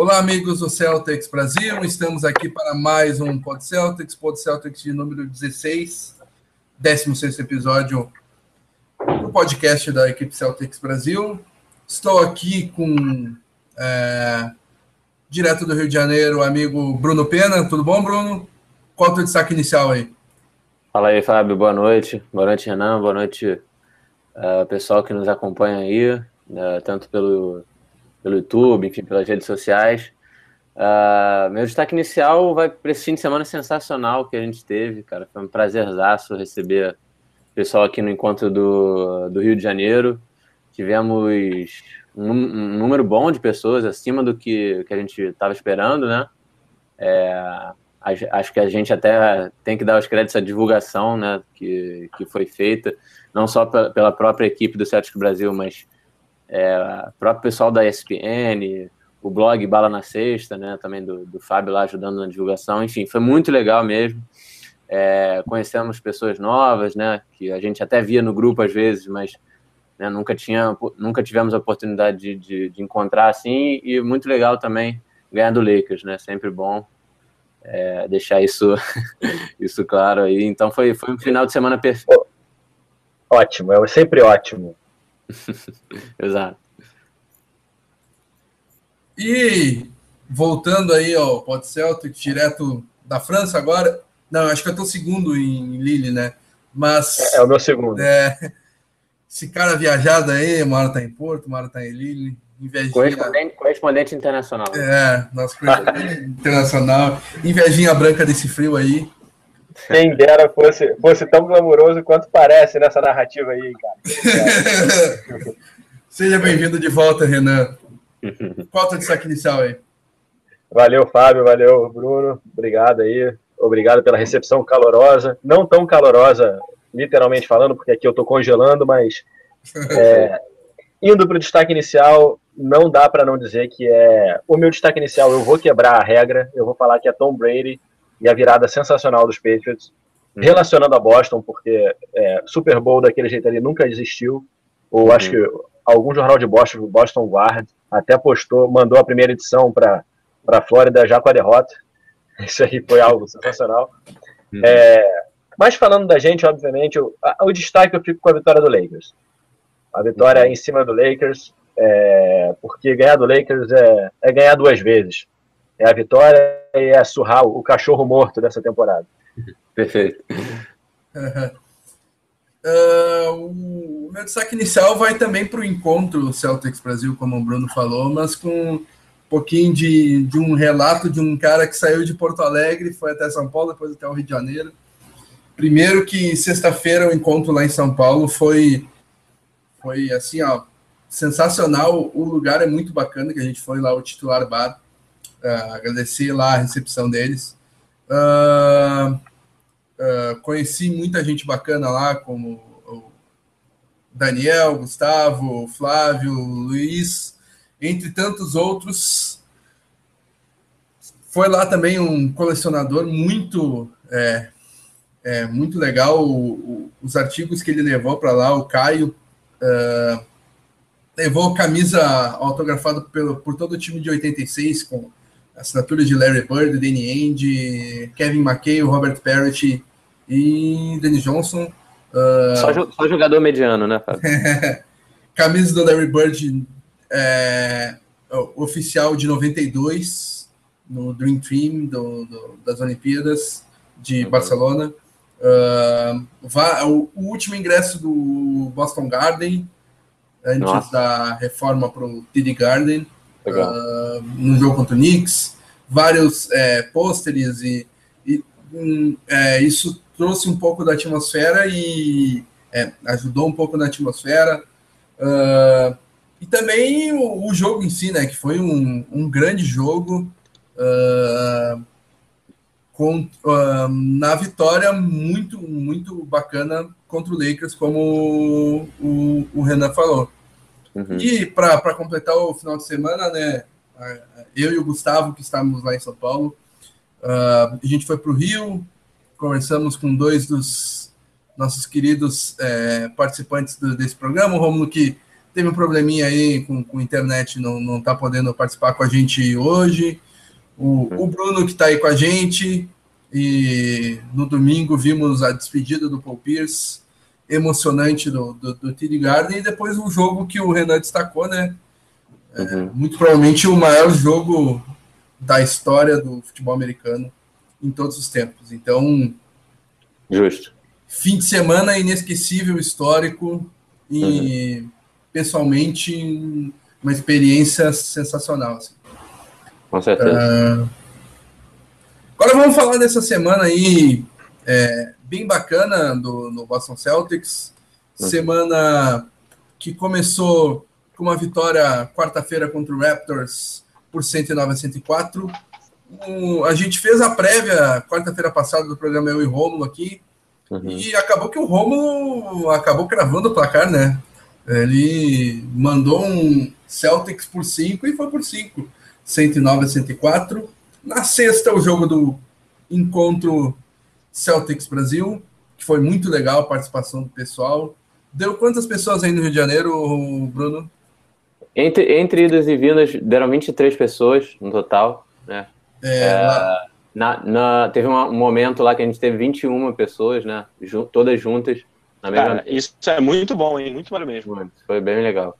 Olá, amigos do Celtics Brasil. Estamos aqui para mais um Pod Celtics, Pod Celtics de número 16, 16 episódio do podcast da equipe Celtics Brasil. Estou aqui com, é, direto do Rio de Janeiro, o amigo Bruno Pena. Tudo bom, Bruno? Qual é o teu destaque inicial aí? Fala aí, Fábio. Boa noite. Boa noite, Renan. Boa noite, uh, pessoal que nos acompanha aí, uh, tanto pelo pelo YouTube, enfim, pelas redes sociais. Uh, meu destaque inicial vai para esse fim de semana sensacional que a gente teve, cara. Foi um prazerzaço receber o pessoal aqui no encontro do, do Rio de Janeiro. Tivemos um, um número bom de pessoas, acima do que, que a gente estava esperando, né? É, acho que a gente até tem que dar os créditos à divulgação né, que, que foi feita, não só pela própria equipe do Celtic Brasil, mas é, próprio pessoal da ESPN, o blog Bala na Sexta, né, também do, do Fábio lá ajudando na divulgação, enfim, foi muito legal mesmo. É, conhecemos pessoas novas, né, que a gente até via no grupo às vezes, mas né, nunca, tinha, nunca tivemos a oportunidade de, de, de, encontrar assim, e muito legal também ganhar do Lakers, né, sempre bom é, deixar isso, isso claro aí. Então foi, foi um final de semana perfeito. Ótimo, é sempre ótimo. Exato. E voltando aí ao Pod Celtic, direto da França agora. Não, acho que eu tô segundo em Lille, né? Mas. É, é o meu segundo. É, esse cara viajado aí, uma hora tá em Porto, uma hora tá em Lille. Invejinha... Correspondente, correspondente internacional. É, nosso correspondente internacional. Invejinha branca desse frio aí. Quem dera fosse, fosse tão glamouroso quanto parece nessa narrativa aí, cara. Seja bem-vindo de volta, Renan. Qual o teu destaque inicial aí? Valeu, Fábio, valeu, Bruno. Obrigado aí. Obrigado pela recepção calorosa. Não tão calorosa, literalmente falando, porque aqui eu tô congelando, mas é, indo para o destaque inicial, não dá para não dizer que é o meu destaque inicial. Eu vou quebrar a regra, eu vou falar que é Tom Brady e a virada sensacional dos Patriots, uhum. relacionando a Boston, porque é, Super Bowl daquele jeito ali nunca existiu. Ou uhum. acho que algum jornal de Boston, Boston Guard, até postou, mandou a primeira edição para a Flórida já com a derrota. Isso aí foi algo sensacional. Uhum. É, mas falando da gente, obviamente, o, a, o destaque eu fico com a vitória do Lakers. A vitória uhum. em cima do Lakers, é, porque ganhar do Lakers é, é ganhar duas vezes. É a vitória e é surrar o cachorro morto dessa temporada. Perfeito. Uh, o meu destaque inicial vai também para o encontro Celtics Brasil, como o Bruno falou, mas com um pouquinho de, de um relato de um cara que saiu de Porto Alegre, foi até São Paulo, depois até o Rio de Janeiro. Primeiro que sexta-feira o encontro lá em São Paulo foi, foi assim, ó, sensacional. O lugar é muito bacana, que a gente foi lá, o titular bar uh, agradecer lá a recepção deles. Uh, uh, conheci muita gente bacana lá, como o Daniel, Gustavo, Flávio, Luiz, entre tantos outros. Foi lá também um colecionador muito é, é muito legal o, o, os artigos que ele levou para lá, o Caio. Levou camisa autografada pelo, por todo o time de 86, com assinatura de Larry Bird, Danny Ainge, Kevin McKay, Robert Parrott e Danny Johnson. Uh... Só, só, jogador mediano, né, Fábio? camisa do Larry Bird é, oficial de 92, no Dream Team do, do, das Olimpíadas de uhum. Barcelona. Uh, o, o, último ingresso do Boston Garden, antes Nossa. da reforma para o TD Garden uh, no jogo contra o Knicks, vários é, pôsteres e, e um, é, isso trouxe um pouco da atmosfera e é, ajudou um pouco na atmosfera. Uh, e também o, o, jogo em si, né, que foi um, um grande jogo uh, com, uh, na vitória muito, muito bacana contra o Lakers, como o, o Renan falou. Uhum. E para completar o final de semana, né? Eu e o Gustavo, que estávamos lá em São Paulo, uh, a gente foi para o Rio, conversamos com dois dos nossos queridos é, participantes do, desse programa, o Romulo que teve um probleminha aí com, com a internet, não, não tá podendo participar com a gente hoje. O, o Bruno, que está aí com a gente, e no domingo vimos a despedida do Paul Pierce, emocionante do, do, do TD Garden, e depois um jogo que o Renan destacou, né? É, uhum. Muito provavelmente o maior jogo da história do futebol americano em todos os tempos. Então, justo. Fim de semana inesquecível, histórico e uhum. pessoalmente uma experiência sensacional. Assim. Com certeza. Uh, agora vamos falar dessa semana aí é, bem bacana do, no Boston Celtics. Uhum. Semana que começou com uma vitória quarta-feira contra o Raptors por 109 a 104. Um, a gente fez a prévia quarta-feira passada do programa Eu e Rômulo aqui. Uhum. E acabou que o Rômulo acabou cravando o placar, né? Ele mandou um Celtics por 5 e foi por 5. 109 a 104. Na sexta, o jogo do encontro Celtics Brasil, que foi muito legal a participação do pessoal. Deu quantas pessoas aí no Rio de Janeiro, Bruno? Entre, entre idas e vindas, deram 23 pessoas no total, né? É, é, na, na, teve um momento lá que a gente teve 21 pessoas, né? Ju, todas juntas. Na mesma... Cara, isso é muito bom, hein? Muito bom mesmo. Foi bem legal.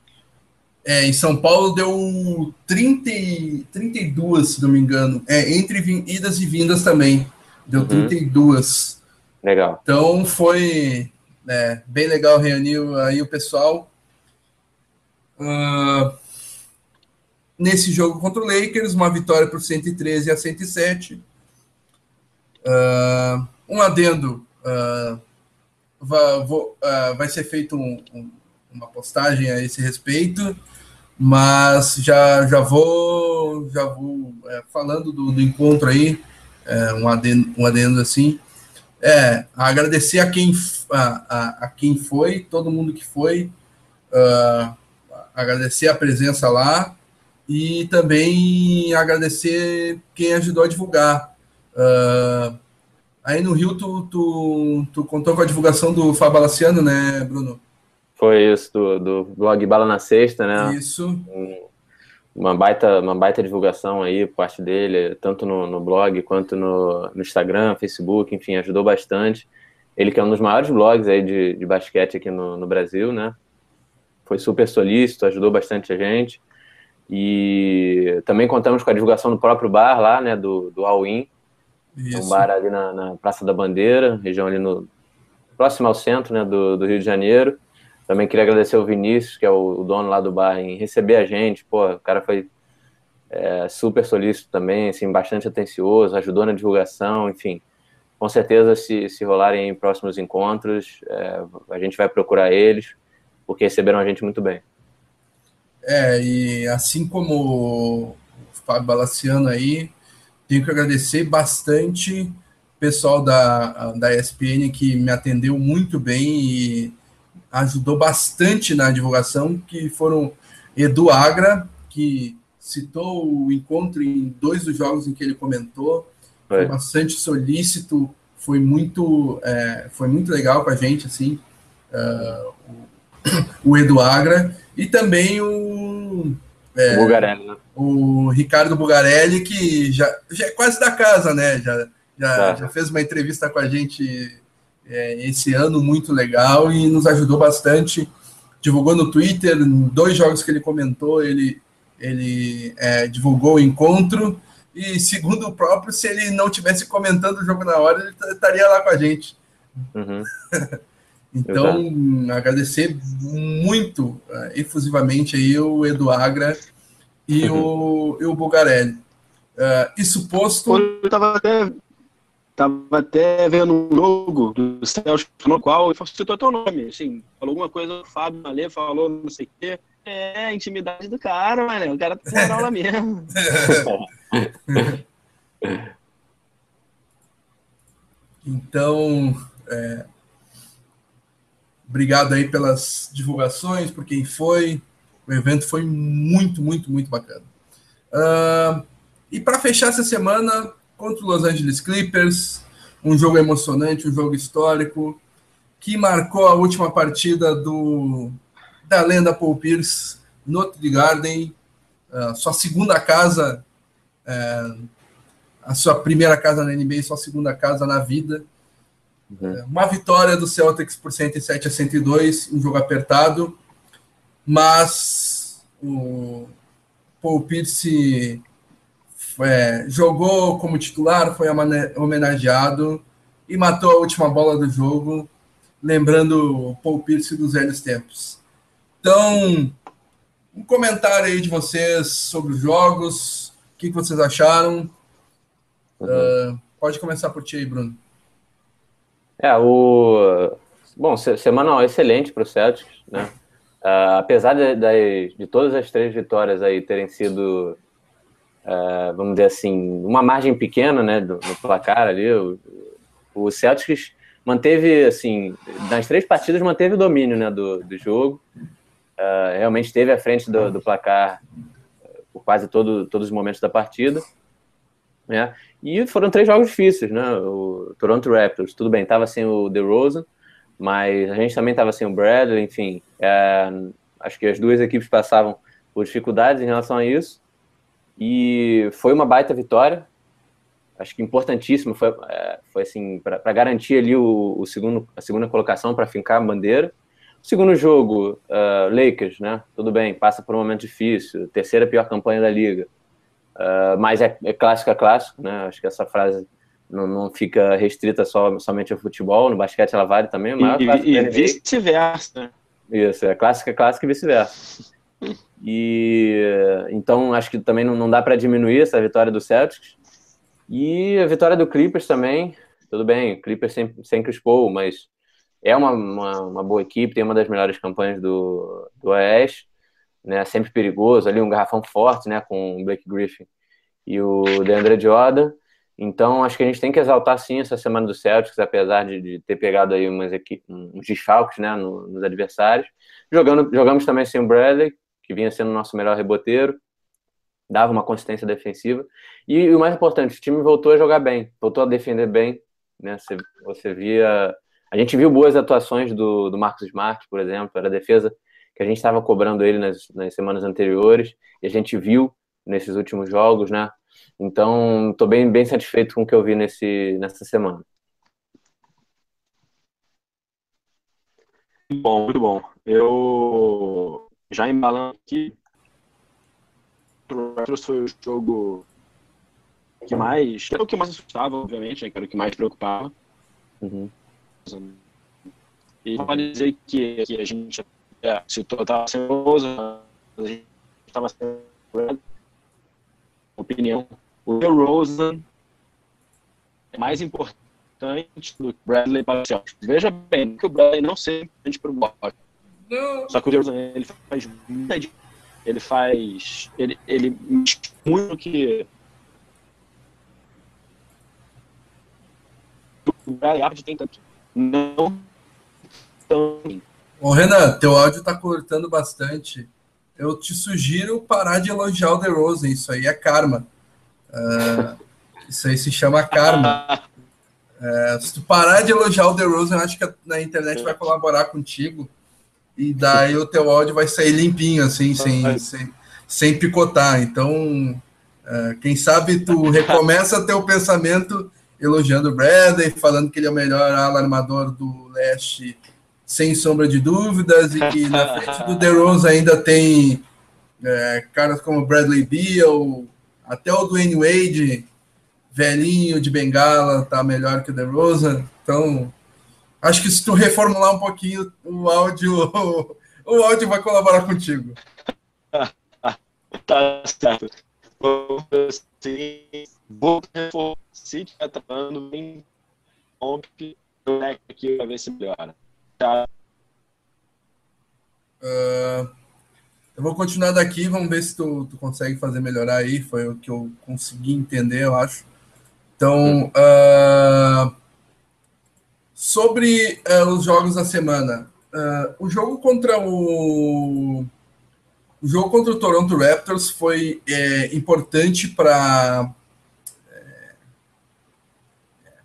É, em São Paulo deu 30, 32, se não me engano. É, entre idas e vindas também. Deu uhum. 32. Legal. Então foi é, bem legal reunir aí o pessoal. Uh, nesse jogo contra o Lakers, uma vitória por 113 a 107. Uh, ah, um adendo. Uh, vai, vou, vai ser feito um, um, uma postagem a esse respeito mas já, já vou já vou é, falando do, do, encontro aí, é, um, adendo, um adendo assim, é, agradecer a quem, a, a, a quem foi, todo mundo que foi, uh, agradecer a presença lá e também agradecer quem ajudou a divulgar. Uh, aí no Rio, tu, tu, tu contou com a divulgação do Fábio Alaciano, né, Bruno? Foi isso, do, do blog Bala na Sexta, né? Isso. Uma baita, uma baita divulgação aí por parte dele, tanto no, no blog quanto no, no, Instagram, Facebook, enfim, ajudou bastante. Ele que é um dos maiores blogs aí de, de basquete aqui no, no Brasil, né? Foi super solícito, ajudou bastante a gente. E também contamos com a divulgação do próprio bar lá, né? Do, do All In. Um bar ali na, na Praça da Bandeira, região ali no próximo ao centro, né? Do, do Rio de Janeiro. Também queria agradecer o Vinícius, que é o, dono lá do bar, em receber a gente. Pô, o cara foi é, super solícito também, assim, bastante atencioso, ajudou na divulgação, enfim. Com certeza, se, se rolarem em próximos encontros, é, a gente vai procurar eles, porque receberam a gente muito bem. É, e assim como o Fábio Balaciano aí, tenho que agradecer bastante o pessoal da, da ESPN que me atendeu muito bem e ajudou bastante na divulgação, que foram Edu Agra, que citou o encontro em dois dos jogos em que ele comentou, foi bastante solícito, foi muito, é, foi muito legal com a gente, assim, uh, o, o Edu Agra, e também o... É, Bugarelli, né? O Ricardo Bugarelli, que já, já é quase da casa, né? Já, já, tá. já fez uma entrevista com a gente é, esse ano muito legal e nos ajudou bastante. Divulgou no Twitter, dois jogos que ele comentou, ele, ele é, divulgou o encontro. E segundo o próprio, se ele não tivesse comentando o jogo na hora, ele estaria lá com a gente. Uhum. então, Exato. agradecer muito uh, efusivamente aí o Edu Agra e, uhum. o, e o Bugarelli. Uh, isso posto. Eu estava até Tava até vendo um jogo do Celso no qual ele citou teu nome, assim, falou alguma coisa, o Fábio Ale falou não sei o quê. É, a intimidade do cara, mano, o cara tá com aula mesmo. então, é, obrigado aí pelas divulgações, por quem foi. O evento foi muito, muito, muito bacana. Uh, e para fechar essa semana, contra o Los Angeles Clippers, um jogo emocionante, um jogo histórico, que marcou a última partida do, da lenda Paul Pierce, Notre Garden, uh, sua segunda casa, uh, a sua primeira casa na NBA, sua segunda casa na vida. Uhum. Uh, uma vitória do Celtics por 107 a 102, um jogo apertado, mas o Paul Pierce é, jogou como titular, foi homenageado e matou a última bola do jogo, lembrando o Paul Pierce dos velhos tempos. Então, um comentário aí de vocês sobre os jogos, o que, vocês acharam. Uhum. Uh, pode começar por ti aí, Bruno. É, o. Bom, semana excelente para o Celtics, né? Uh, apesar de, de, de, todas as três vitórias aí terem sido, uh, vamos dizer assim, uma margem pequena, né, do, no placar ali, o, o Celtics manteve, assim, nas três partidas manteve o domínio, né, do, do jogo, uh, realmente esteve à frente do, do placar por quase todo, todos os momentos da partida, né, e foram três jogos difíceis, né, o Toronto Raptors, tudo bem, estava sem o DeRozan, mas a gente também estava sem o Bradley, enfim, é, acho que as duas equipes passavam por dificuldades em relação a isso, e foi uma baita vitória, acho que importantíssimo, foi, é, foi assim, para garantir ali o, o, segundo, a segunda colocação, para fincar a bandeira. O segundo jogo, uh, Lakers, né? Tudo bem, passa por um momento difícil, terceira pior campanha da liga. Uh, mas é, é clássico, é clássico, né? Acho que essa frase não, não fica restrita só, somente ao futebol, no basquete ela vale também. e, e vice-versa. Isso, é clássica, clássica e vice-versa. E então acho que também não, não dá para diminuir essa vitória do Celtics. E a vitória do Clippers também, tudo bem, Clippers sem, sem Chris Paul, mas é uma, uma, uma, boa equipe, tem uma das melhores campanhas do, do Oeste, né, sempre perigoso, ali um garrafão forte, né, com o Blake Griffin e o DeAndre Jordan, então acho que a gente tem que exaltar sim essa semana do Celtics, apesar de, de ter pegado aí umas equipes, uns desfalques, né, no, nos adversários, jogando, jogamos também sem o Bradley, que vinha sendo o nosso melhor reboteiro, dava uma consistência defensiva. E, o mais importante, o time voltou a jogar bem, voltou a defender bem. Né? Você, você via. A gente viu boas atuações do, do Marcos Smart, por exemplo, era a defesa que a gente estava cobrando ele nas, nas semanas anteriores, e a gente viu nesses últimos jogos, né? Então, estou bem, bem satisfeito com o que eu vi nesse, nessa semana. Bom, muito bom. Eu já embalando aqui, Raptors foi o jogo que mais. Era o que mais assustava, obviamente, né, que era o que mais preocupava. Uhum. E pode dizer que, que a gente é, citou, estava sem Rosa, a gente estava sem opinião. O Rosen é mais importante do que o Bradley para o Celtics. Veja bem que o Bradley não seja importante para o Boston. Só que o Rosen ele faz muita ele faz. Ele, ele muito que. O Brian tem tanto. Não tão. Ô, Renan, teu áudio tá cortando bastante. Eu te sugiro parar de elogiar o DeRozan. Isso aí é karma. Uh, isso aí se chama karma. Uh, se tu parar de elogiar o DeRozan, eu acho que a, internet vai colaborar contigo e daí o teu áudio vai sair limpinho, assim, sem, sem, sem picotar. Então, uh, quem sabe tu recomeça teu pensamento elogiando o Bradley, falando que ele é o melhor ala armador do leste, sem sombra de dúvidas, e que na frente do DeRozan ainda tem é, caras como Bradley Beal, até o Dwayne Wade, velhinho de bengala, tá melhor que o DeRozan. Então, Acho que se tu reformular um pouquinho o áudio, o áudio vai colaborar contigo. tá certo. Vou se estiver trabalhando bem, aqui para ver se melhora. Tá. Uh, eu vou continuar daqui, vamos ver se tu, tu consegue fazer melhorar aí. Foi o que eu consegui entender, eu acho. Então, uh, Sobre uh, os jogos da semana, uh, o jogo contra o o jogo contra o Toronto Raptors foi é, importante para é,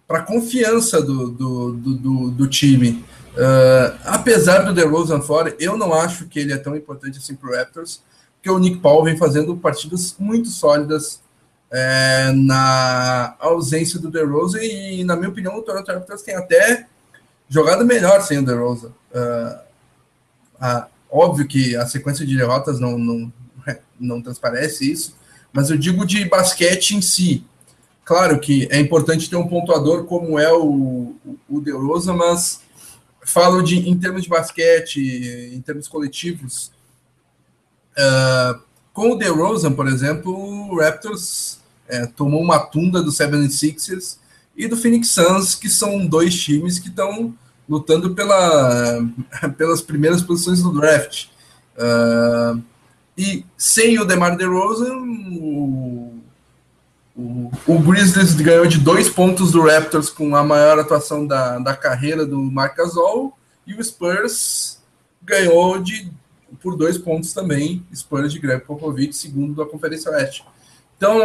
para a confiança do, do, do, do, time. Uh, apesar do DeRozan fora, eu não acho que ele é tão importante assim para o Raptors, porque o Nick Paul vem fazendo partidas muito sólidas é, na ausência do DeRozan e, na minha opinião, o Toronto Raptors tem até jogado melhor sem o DeRozan. Uh, a, óbvio que a sequência de derrotas não, não, não transparece isso, mas eu digo de basquete em si. Claro que é importante ter um pontuador como é o, o DeRozan, mas falo de em termos de basquete, em termos coletivos. Uh, com o DeRozan, por exemplo, o Raptors é, tomou uma tunda do 76ers e do Phoenix Suns, que são dois times que estão lutando pela, pelas primeiras posições do draft. Uh, e sem o DeMar DeRozan, o, o, o, Grizzlies ganhou de dois pontos do Raptors com a maior atuação da, da carreira do Marc Gasol, e o Spurs ganhou de por dois pontos também, Spurs de Greg Popovich, segundo da Conferência Oeste. Então,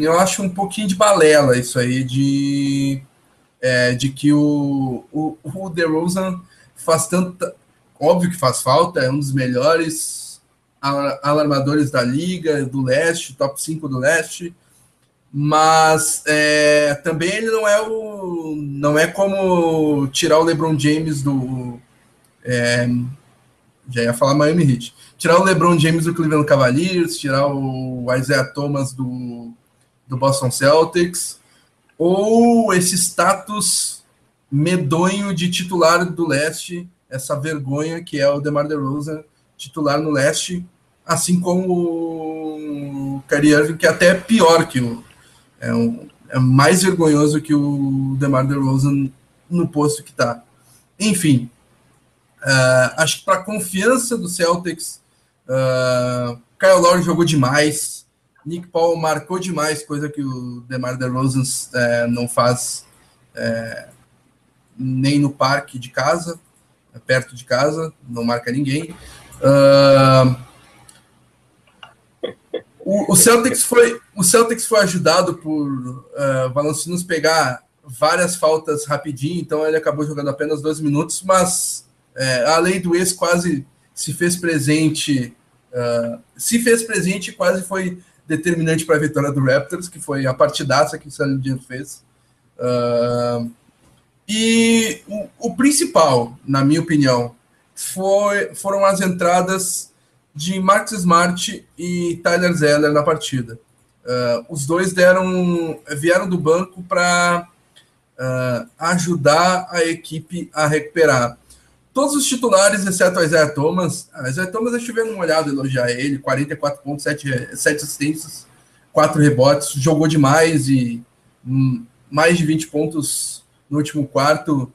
eu acho um pouquinho de balela isso aí, de, é, de que o, o, o DeRozan faz tanta. Óbvio que faz falta, é um dos melhores alarmadores da liga, do leste, top 5 do leste, mas é, também ele não é o. Não é como tirar o LeBron James do. É, já ia falar Miami Heat tirar o LeBron James do Cleveland Cavaliers, tirar o Isaiah Thomas do, do Boston Celtics, ou esse status medonho de titular do leste, essa vergonha que é o DeMar DeRozan, titular no leste, assim como o Kyrie Irving, que é até pior que o... É, um, é mais vergonhoso que o DeMar DeRozan no posto que está. Enfim, uh, acho que para a confiança do Celtics Uh, Kyle Lowry jogou demais. Nick Paul marcou demais, coisa que o DeMar DeRozan é, não faz é, nem no parque de casa, é perto de casa, não marca ninguém. Uh, o, o, Celtics foi, o Celtics foi ajudado por uh, Valanciunas pegar várias faltas rapidinho, então ele acabou jogando apenas dois minutos, mas é, a lei do ex quase se fez presente, uh, se fez presente quase foi determinante para a vitória do Raptors, que foi a partidaça que o Salidian fez. Uh, e o, o, principal, na minha opinião, foi, foram as entradas de Marcus Smart e Tyler Zeller na partida. Uh, os dois deram, vieram do banco para uh, ajudar a equipe a recuperar todos os titulares, exceto o Isaiah Thomas. A Isaiah Thomas, eu estive uma olhada, elogiar ele, 44 pontos, 7, 7 assistências, 4 rebotes, jogou demais e hum, mais de 20 pontos no último quarto.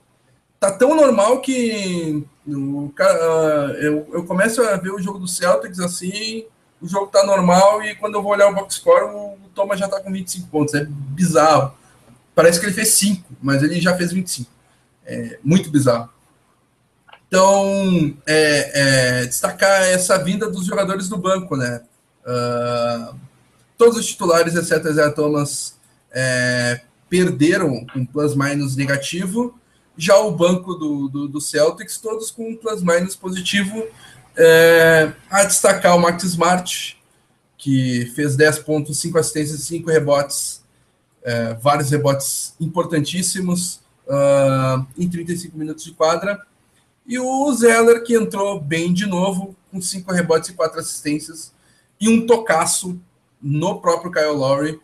Tá tão normal que o cara, eu, eu começo a ver o jogo do Celtics assim, o jogo tá normal e quando eu vou olhar o box score, o Thomas já tá com 25 pontos. É bizarro. Parece que ele fez 5, mas ele já fez 25. É muito bizarro. Então, é, é, destacar essa vinda dos jogadores do banco, né? Uh, todos os titulares, exceto Zé Thomas, é, perderam com plus-minus negativo. Já o banco do, do, do, Celtics, todos com plus-minus positivo. É, a destacar o Max Smart, que fez 10 pontos, 5 assistências, 5 rebotes, é, vários rebotes importantíssimos uh, em 35 minutos de quadra. E o Zeller, que entrou bem de novo, com cinco rebotes e quatro assistências, e um tocaço no próprio Kyle Lowry.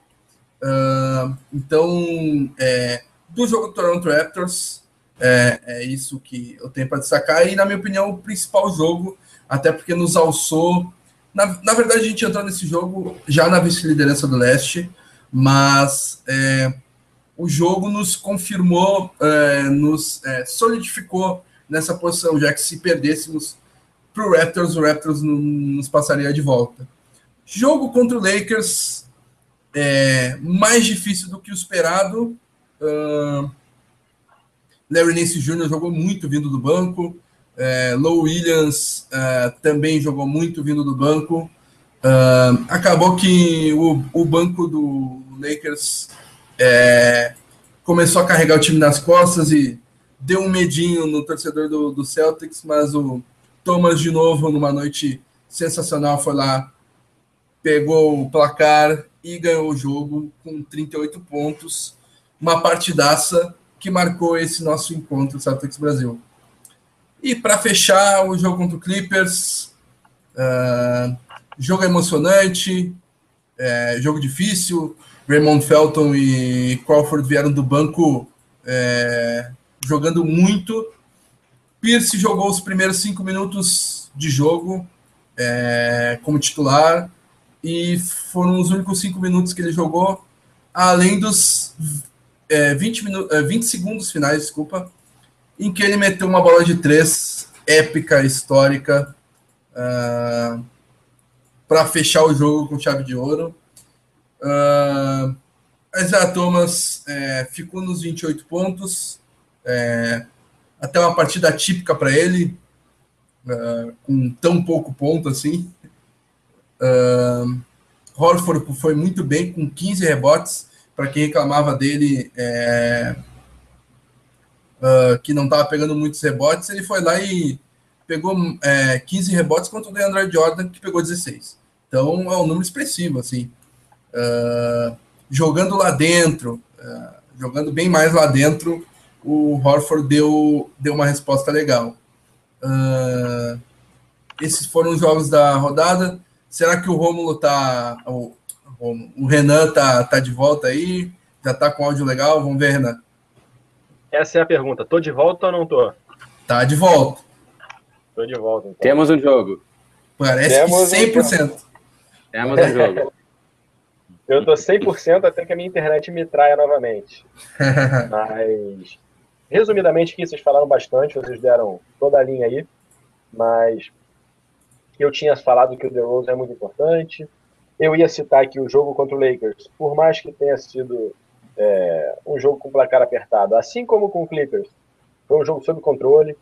Uh, então, é, do jogo do Toronto Raptors, é, é isso que eu tenho para destacar. E, na minha opinião, o principal jogo, até porque nos alçou. Na, na verdade, a gente entrou nesse jogo já na vice-liderança do leste, mas é, o jogo nos confirmou, é, nos é, solidificou nessa posição, já que se perdêssemos para o Raptors, o Raptors nos passaria de volta. Jogo contra o Lakers é mais difícil do que o esperado. Uh, Larry Nance Jr. jogou muito vindo do banco. É, Low Williams uh, também jogou muito vindo do banco. Uh, acabou que o, o banco do Lakers é, começou a carregar o time nas costas e deu um medinho no torcedor do, do Celtics, mas o Thomas, de novo, numa noite sensacional, foi lá, pegou o placar e ganhou o jogo com 38 pontos. Uma partidaça que marcou esse nosso encontro Celtics Brasil. E para fechar o jogo contra o Clippers, uh, jogo emocionante, é, jogo difícil. Raymond Felton e Crawford vieram do banco é, jogando muito. Pierce jogou os primeiros cinco minutos de jogo é, como titular e foram os únicos cinco minutos que ele jogou, além dos é, 20, minu 20 segundos finais, desculpa, em que ele meteu uma bola de três épica, histórica, uh, para fechar o jogo com chave de ouro. Uh, Isaiah Thomas é, ficou nos 28 pontos, é, até uma partida típica para ele, uh, com tão pouco ponto assim. Uh, Horford foi muito bem, com 15 rebotes, para quem reclamava dele, é, uh, que não estava pegando muitos rebotes, ele foi lá e pegou é, 15 rebotes contra o DeAndre Jordan, que pegou 16. Então é um número expressivo, assim. Uh, jogando lá dentro, uh, jogando bem mais lá dentro, o Horford deu, deu uma resposta legal. Uh, esses foram os jogos da rodada. Será que o Rômulo tá. O, o Renan tá, tá de volta aí? Já tá com áudio legal? Vamos ver, Renan. Essa é a pergunta. Tô de volta ou não tô? Tá de volta. Tô de volta. Então. Temos um jogo. Parece Temos que 100%. Um... Temos um jogo. Eu tô 100% até que a minha internet me traia novamente. Mas, resumidamente, aqui vocês falaram bastante, vocês deram toda a linha aí. Mas eu tinha falado que o The Rose é muito importante. Eu ia citar aqui o jogo contra o Lakers, por mais que tenha sido é, um jogo com placar apertado, assim como com o Clippers, foi um jogo sob controle.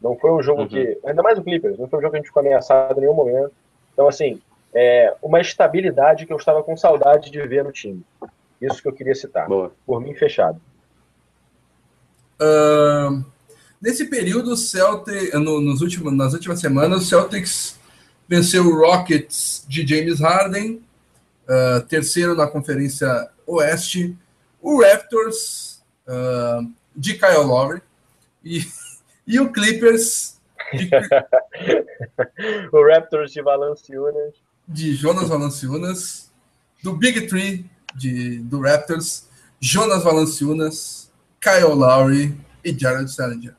Não foi um jogo uhum. que. Ainda mais o Clippers, não foi um jogo que a gente ficou ameaçado em nenhum momento. Então, assim, é, uma estabilidade que eu estava com saudade de ver no time. Isso que eu queria citar. Boa. Por mim, fechado. Uh, nesse período, o Celtic, no, nos últimos, nas últimas semanas, o Celtics venceu o Rockets de James Harden, uh, terceiro na Conferência Oeste, o Raptors uh, de Kyle Lowry e, e o Clippers de... o Raptors de Valanciunas. de Jonas Valanciunas, do Big Three de, do Raptors, Jonas Valanciunas, Kyle Lowry e Jared Salinger.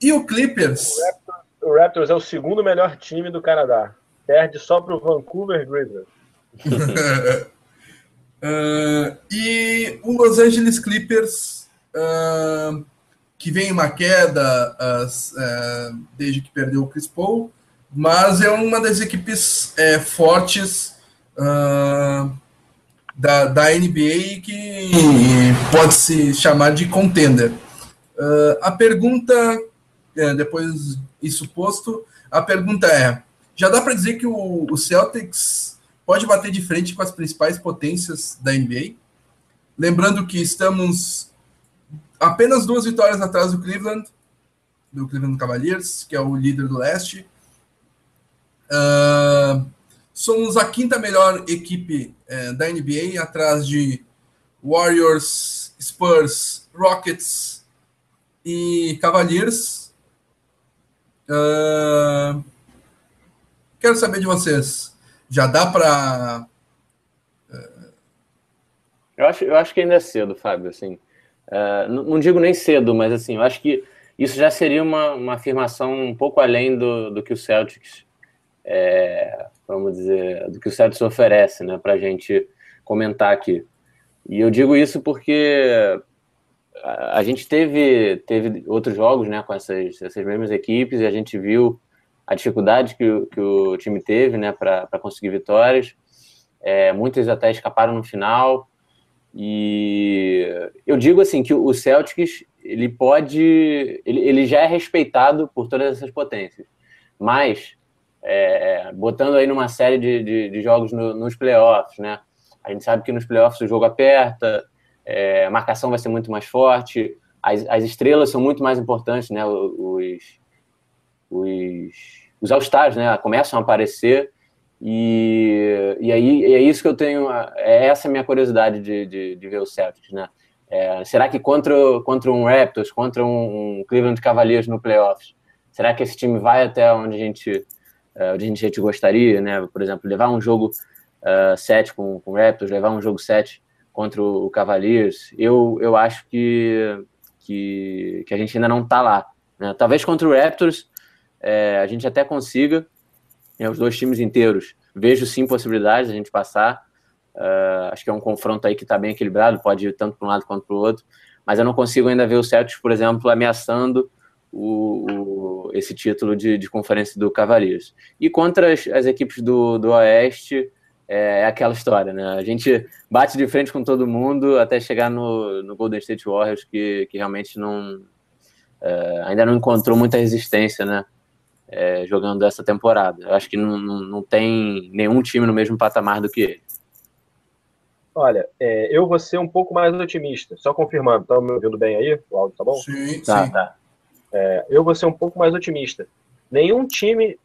E o Clippers. O Raptors, o Raptors, é o segundo melhor time do Canadá. Perde só para o Vancouver Grizzlies. uh, e o Los Angeles Clippers, uh, que vem em uma queda uh, desde que perdeu o Chris Paul, mas é uma das equipes é, fortes da, da NBA que pode se chamar de contender. Uh, a pergunta, é, depois isso posto, a pergunta é: já dá para dizer que o, o Celtics pode bater de frente com as principais potências da NBA? Lembrando que estamos apenas duas vitórias atrás do Cleveland, do Cleveland Cavaliers, que é o líder do leste, Uh, somos a quinta melhor equipe uh, da NBA, atrás de Warriors, Spurs, Rockets e Cavaliers. Uh, quero saber de vocês. Já dá para. Eu acho, eu acho que ainda é cedo, Fábio. Assim, uh, não, não, digo nem cedo, mas assim, eu acho que isso já seria uma, uma afirmação um pouco além do, do que o Celtics é, vamos dizer, do que o Celtics oferece, né, para a gente comentar aqui. E eu digo isso porque a, a gente teve, teve outros jogos, né, com essas, essas mesmas equipes e a gente viu a dificuldade que, o, que o time teve, né, para conseguir vitórias. É, muitas até escaparam no final. E eu digo assim que o Celtics ele pode, ele, ele já é respeitado por todas essas potências, mas é, botando aí numa série de, de, de jogos no, nos playoffs, né? A gente sabe que nos playoffs o jogo aperta, é, a marcação vai ser muito mais forte, as, as estrelas são muito mais importantes, né? Os, os, os All-Stars, né? Começam a aparecer e, e aí é isso que eu tenho, é essa a minha curiosidade de, de, de ver o Celtics, né? É, será que contra, contra um Raptors, contra um, um Cleveland Cavaliers no playoffs, será que esse time vai até onde a gente, uh, onde a gente gostaria, né? Por exemplo, levar um jogo 7 uh, com, com o Raptors, levar um jogo 7 contra o Cavaliers, eu, eu acho que, que, que a gente ainda não está lá. Né? Talvez contra o Raptors é, a gente até consiga, né, os dois times inteiros. Vejo sim possibilidades de a gente passar. Uh, acho que é um confronto aí que está bem equilibrado, pode ir tanto para um lado quanto para o outro. Mas eu não consigo ainda ver o Celtics, por exemplo, ameaçando o, o, esse título de, de conferência do Cavaliers. E contra as, as equipes do, do Oeste, é, é, aquela história, né? A gente bate de frente com todo mundo até chegar no, no Golden State Warriors, que, que realmente não é, ainda não encontrou muita resistência, né? É, jogando essa temporada. Eu acho que não, não, não, tem nenhum time no mesmo patamar do que ele. Olha, é, eu vou ser um pouco mais otimista, só confirmando, estão me ouvindo bem aí? O áudio tá bom? Sim, tá, sim. Tá. É, eu vou ser um pouco mais otimista. Nenhum time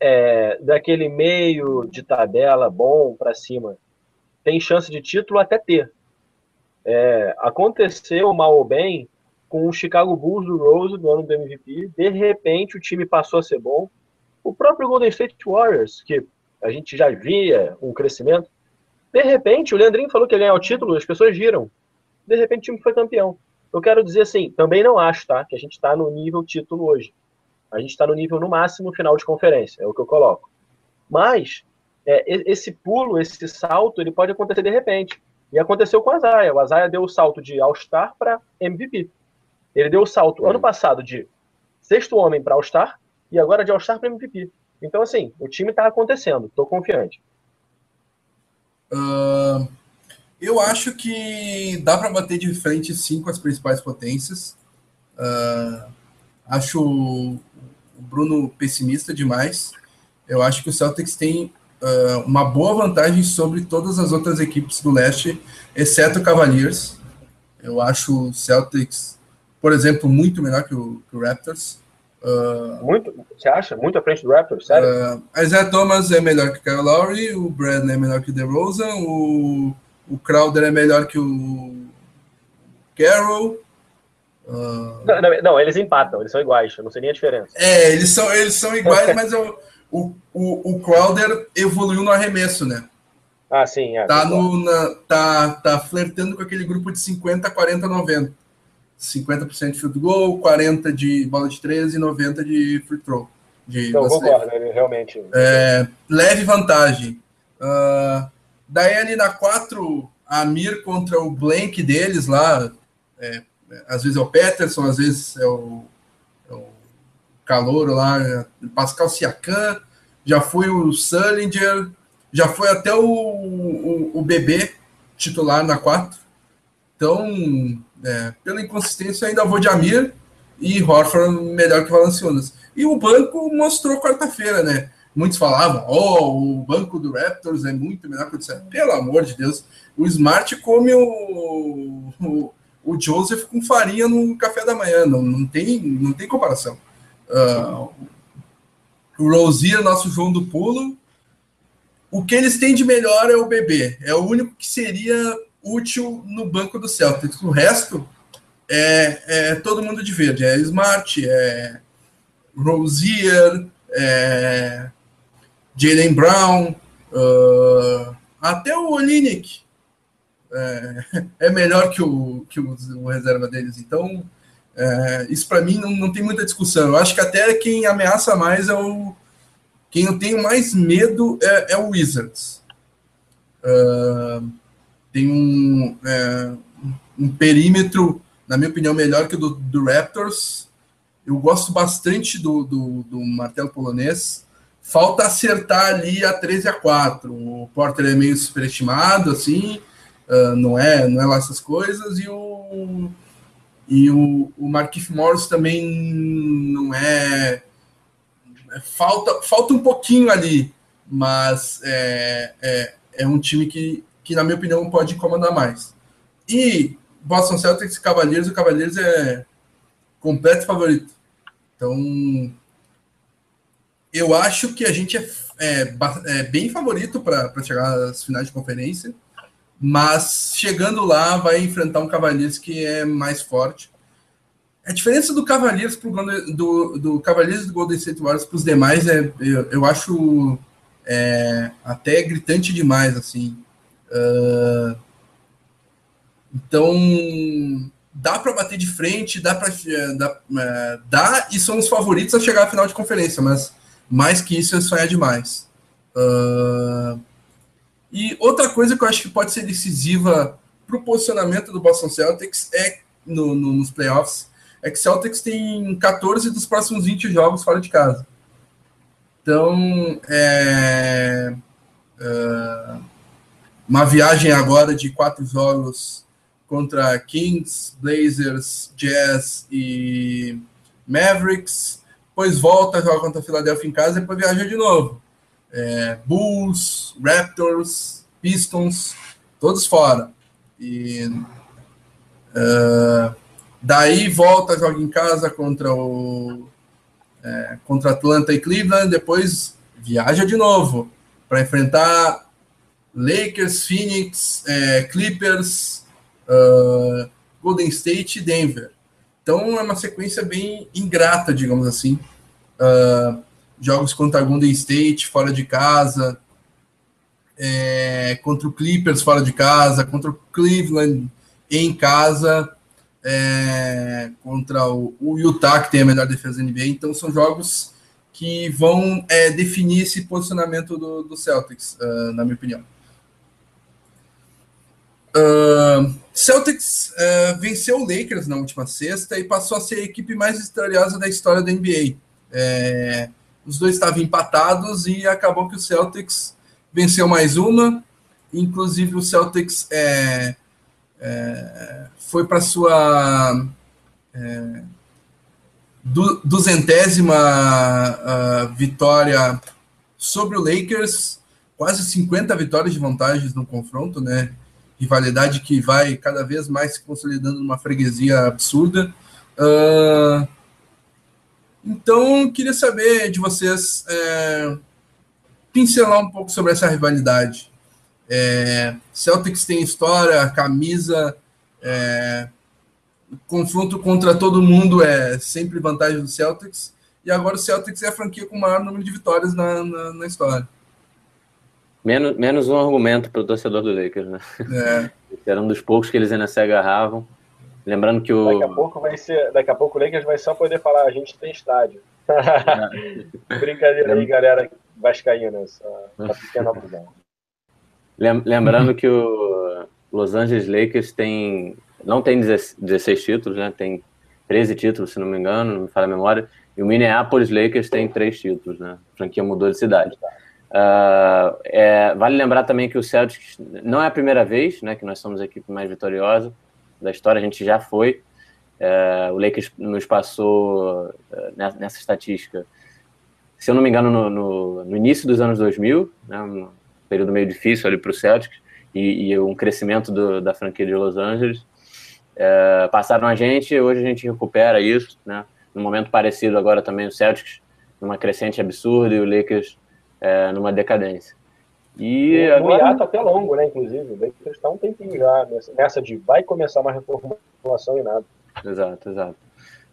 é, daquele meio de tabela bom para cima tem chance de título até ter. É, aconteceu mal ou bem com o Chicago Bulls do Rose do ano do MVP. De repente o time passou a ser bom. O próprio Golden State Warriors, que a gente já via um crescimento, de repente o Leandrinho falou que ia ganhar o título, as pessoas viram. De repente o time foi campeão. Eu quero dizer assim, também não acho, tá, que a gente está no nível título hoje. A gente está no nível, no máximo, final de conferência, é o que eu coloco. Mas, é, esse pulo, esse salto, ele pode acontecer de repente. E aconteceu com o Azaia. O Azaia deu o salto de All-Star para MVP. Ele deu o salto ano passado de sexto homem para All-Star e agora de All-Star para MVP. Então, assim, o time está acontecendo. Estou confiante. Uh, eu acho que dá para bater de frente, sim, com as principais potências. Uh, acho o Bruno pessimista demais. Eu acho que o Celtics tem uh, uma boa vantagem sobre todas as outras equipes do leste, exceto o Cavaliers. Eu acho o Celtics, por exemplo, muito melhor que o, que o Raptors. Uh, muito? Você acha? Muito à frente do Raptors? Sério? Uh, Isaiah Thomas é melhor que o Kyle Lowry, o Bradley é melhor que o DeRozan, o, o Crowder é melhor que o Carroll, Uh... Não, não, não, eles empatam, eles são iguais, eu não sei nem a diferença. É, eles são, eles são iguais, mas eu, o, o, o Crowder evoluiu no arremesso, né? Ah, sim. É, tá, no, na, tá, tá flertando com aquele grupo de 50, 40, 90. 50% de field goal, 40% de bola de 13 e 90% de free throw. De não, concordo, ele realmente. É, leve vantagem. Uh, daí ali na 4, a Mir contra o Blank deles lá, é, às vezes é o Peterson, às vezes é o, é o Calor lá, Pascal Siakam, já foi o Sullinger, já foi até o, o, o bebê titular na 4. Então, é, pela inconsistência, ainda vou de Amir e Horford melhor que Valanciunas. E o banco mostrou quarta-feira, né? Muitos falavam, oh, o banco do Raptors é muito melhor que o do Pelo amor de Deus, o Smart come o, o, o Joseph com farinha no café da manhã, não, não, tem, não tem comparação. Uh, o Rosier, nosso João do Pulo, o que eles têm de melhor é o bebê, é o único que seria útil no banco do Celtics. O resto é, é todo mundo de verde, é Smart, é Rosier, é Jalen Brown, uh, até o Olinick, é, é melhor que, o, que o, o reserva deles. Então, é, isso para mim não, não tem muita discussão. Eu acho que até quem ameaça mais é o. Quem eu tenho mais medo é, é o Wizards. Uh, tem um, é, um perímetro, na minha opinião, melhor que o do, do Raptors. Eu gosto bastante do, do, do martelo polonês. Falta acertar ali a 13 a 4. O Porter é meio superestimado, assim. Uh, não é não é lá essas coisas e o e o, o Morris também não é, é, falta falta um pouquinho ali mas é, é, é um time que, que na minha opinião pode incomodar mais e Boston Celtics e Cavaliers, o Cavaliers é completo favorito. Então, eu acho que a gente é, é, é bem favorito para chegar às finais de conferência, mas chegando lá vai enfrentar um Cavaliers que é mais forte. A diferença do Cavaliers pro, do, do Cavaliers do Golden State Warriors para os demais é, eu, eu acho é, até gritante demais assim. Uh, então dá para bater de frente, dá para é, dá, é, dá e são os favoritos a chegar à final de conferência, mas mais que isso é sonhar demais. Uh, e outra coisa que eu acho que pode ser decisiva para o posicionamento do Boston Celtics é no, no, nos playoffs é que Celtics tem 14 dos próximos 20 jogos fora de casa. Então, é, é uma viagem agora de quatro jogos contra Kings, Blazers, Jazz e Mavericks, depois volta, joga contra a Philadelphia em casa e depois viaja de novo. É, Bulls, Raptors, Pistons, todos fora. E uh, daí volta, joga em casa contra o é, contra Atlanta e Cleveland, depois viaja de novo para enfrentar Lakers, Phoenix, é, Clippers, uh, Golden State e Denver. Então é uma sequência bem ingrata, digamos assim. Uh, jogos contra Golden State fora de casa, é, contra o Clippers fora de casa, contra o Cleveland em casa, é, contra o, o, Utah, que tem a melhor defesa da NBA. Então são jogos que vão é, definir esse posicionamento do, do Celtics, uh, na minha opinião. Uh, Celtics uh, venceu o Lakers na última sexta e passou a ser a equipe mais vitoriosa da história da NBA. É, os dois estavam empatados e acabou que o Celtics venceu mais uma. Inclusive, o Celtics é, é, foi para sua é, du, duzentésima uh, vitória sobre o Lakers, quase 50 vitórias de vantagens no confronto, né? Rivalidade que vai cada vez mais se consolidando numa freguesia absurda. Uh, então, queria saber de vocês, é, pincelar um pouco sobre essa rivalidade. É, Celtics tem história, camisa, é, confronto contra todo mundo é sempre vantagem do Celtics, e agora o Celtics é a franquia com o maior número de vitórias na, na, na história. Menos, menos um argumento para o torcedor do Lakers, né? É. Era um dos poucos que eles ainda se agarravam. Lembrando que o. Daqui a pouco vai ser. Daqui a pouco o Lakers vai só poder falar, a gente tem estádio. É. Brincadeira aí, galera vascaína, essa, essa pequena abusão. Lembrando que o Los Angeles Lakers tem. Não tem 16 títulos, né? Tem 13 títulos, se não me engano, não me fala a memória. E o Minneapolis Lakers tem 3 títulos, né? A franquia mudou de cidade. Uh, é, vale lembrar também que o Celtics não é a primeira vez né, que nós somos a equipe mais vitoriosa da história, a gente já foi. Uh, o Lakers nos passou uh, nessa, estatística, se eu não me engano, no, no, no início dos anos 2000, né, um período meio difícil ali para o Celtics, e, e, um crescimento do, da franquia de Los Angeles. É, passaram a gente, hoje a gente recupera isso, né? Num momento parecido agora também o Celtics, numa crescente absurda, e o Lakers é, numa decadência. E o agora... hiato até longo, né? Inclusive, o está um tempinho já nessa de vai começar uma reformulação e nada. Exato, exato.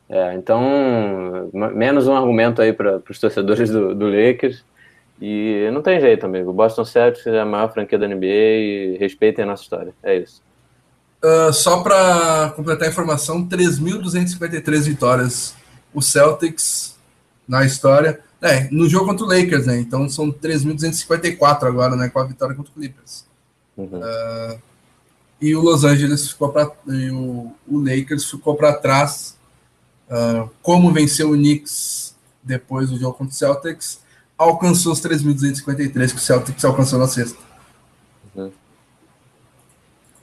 É, então, menos um argumento aí para os torcedores do, do, Lakers. E não tem jeito, amigo. O Boston Celtics é a maior franquia da NBA e respeitem a nossa história. É isso. Uh, só para completar a informação, 3.253 vitórias. O Celtics na história. É, no jogo contra o Lakers, né? Então são 3.254 agora, né? Com a vitória contra o Clippers. Uhum. Uh, e o Los Angeles ficou para o, o Lakers ficou para trás. Uh, como venceu o Knicks depois do jogo contra o Celtics, alcançou os 3.253 que o Celtics alcançou na sexta. Uhum.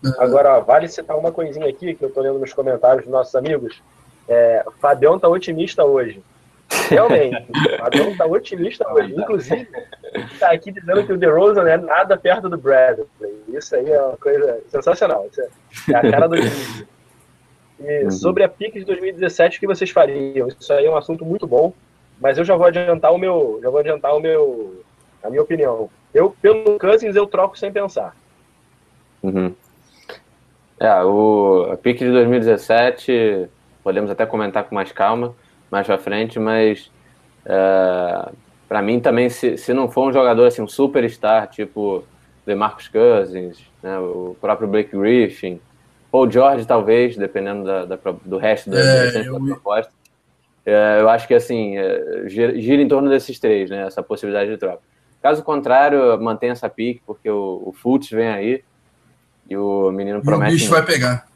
Uh, Agora, vale citar uma coisinha aqui que eu estou lendo nos comentários dos nossos amigos. É, Fabião tá otimista hoje. Realmente, o Adão está otimista hoje. Inclusive, está aqui dizendo que o DeRozan é nada perto do Bradley. Isso aí é uma coisa sensacional. Isso é a cara do time. E uhum. sobre a pique de 2017, o que vocês fariam? Isso aí é um assunto muito bom, mas eu já vou adiantar o meu, já vou adiantar o meu, a minha opinião. Eu, pelo Cousins, eu troco sem pensar. Uhum. É, o a pique de 2017, podemos até comentar com mais calma mais pra frente, mas é, para mim também, se, se não for um jogador assim, um superstar, tipo DeMarcus Cousins, né, o próprio Blake Griffin, ou George, talvez, dependendo da, da do resto da, é, eu... proposta. É, eu acho que assim, gira, gira, em torno desses três, né? Essa possibilidade de troca. Caso contrário, mantenha essa pique, porque o, o Fultz vem aí e o menino promete. o bicho vai pegar.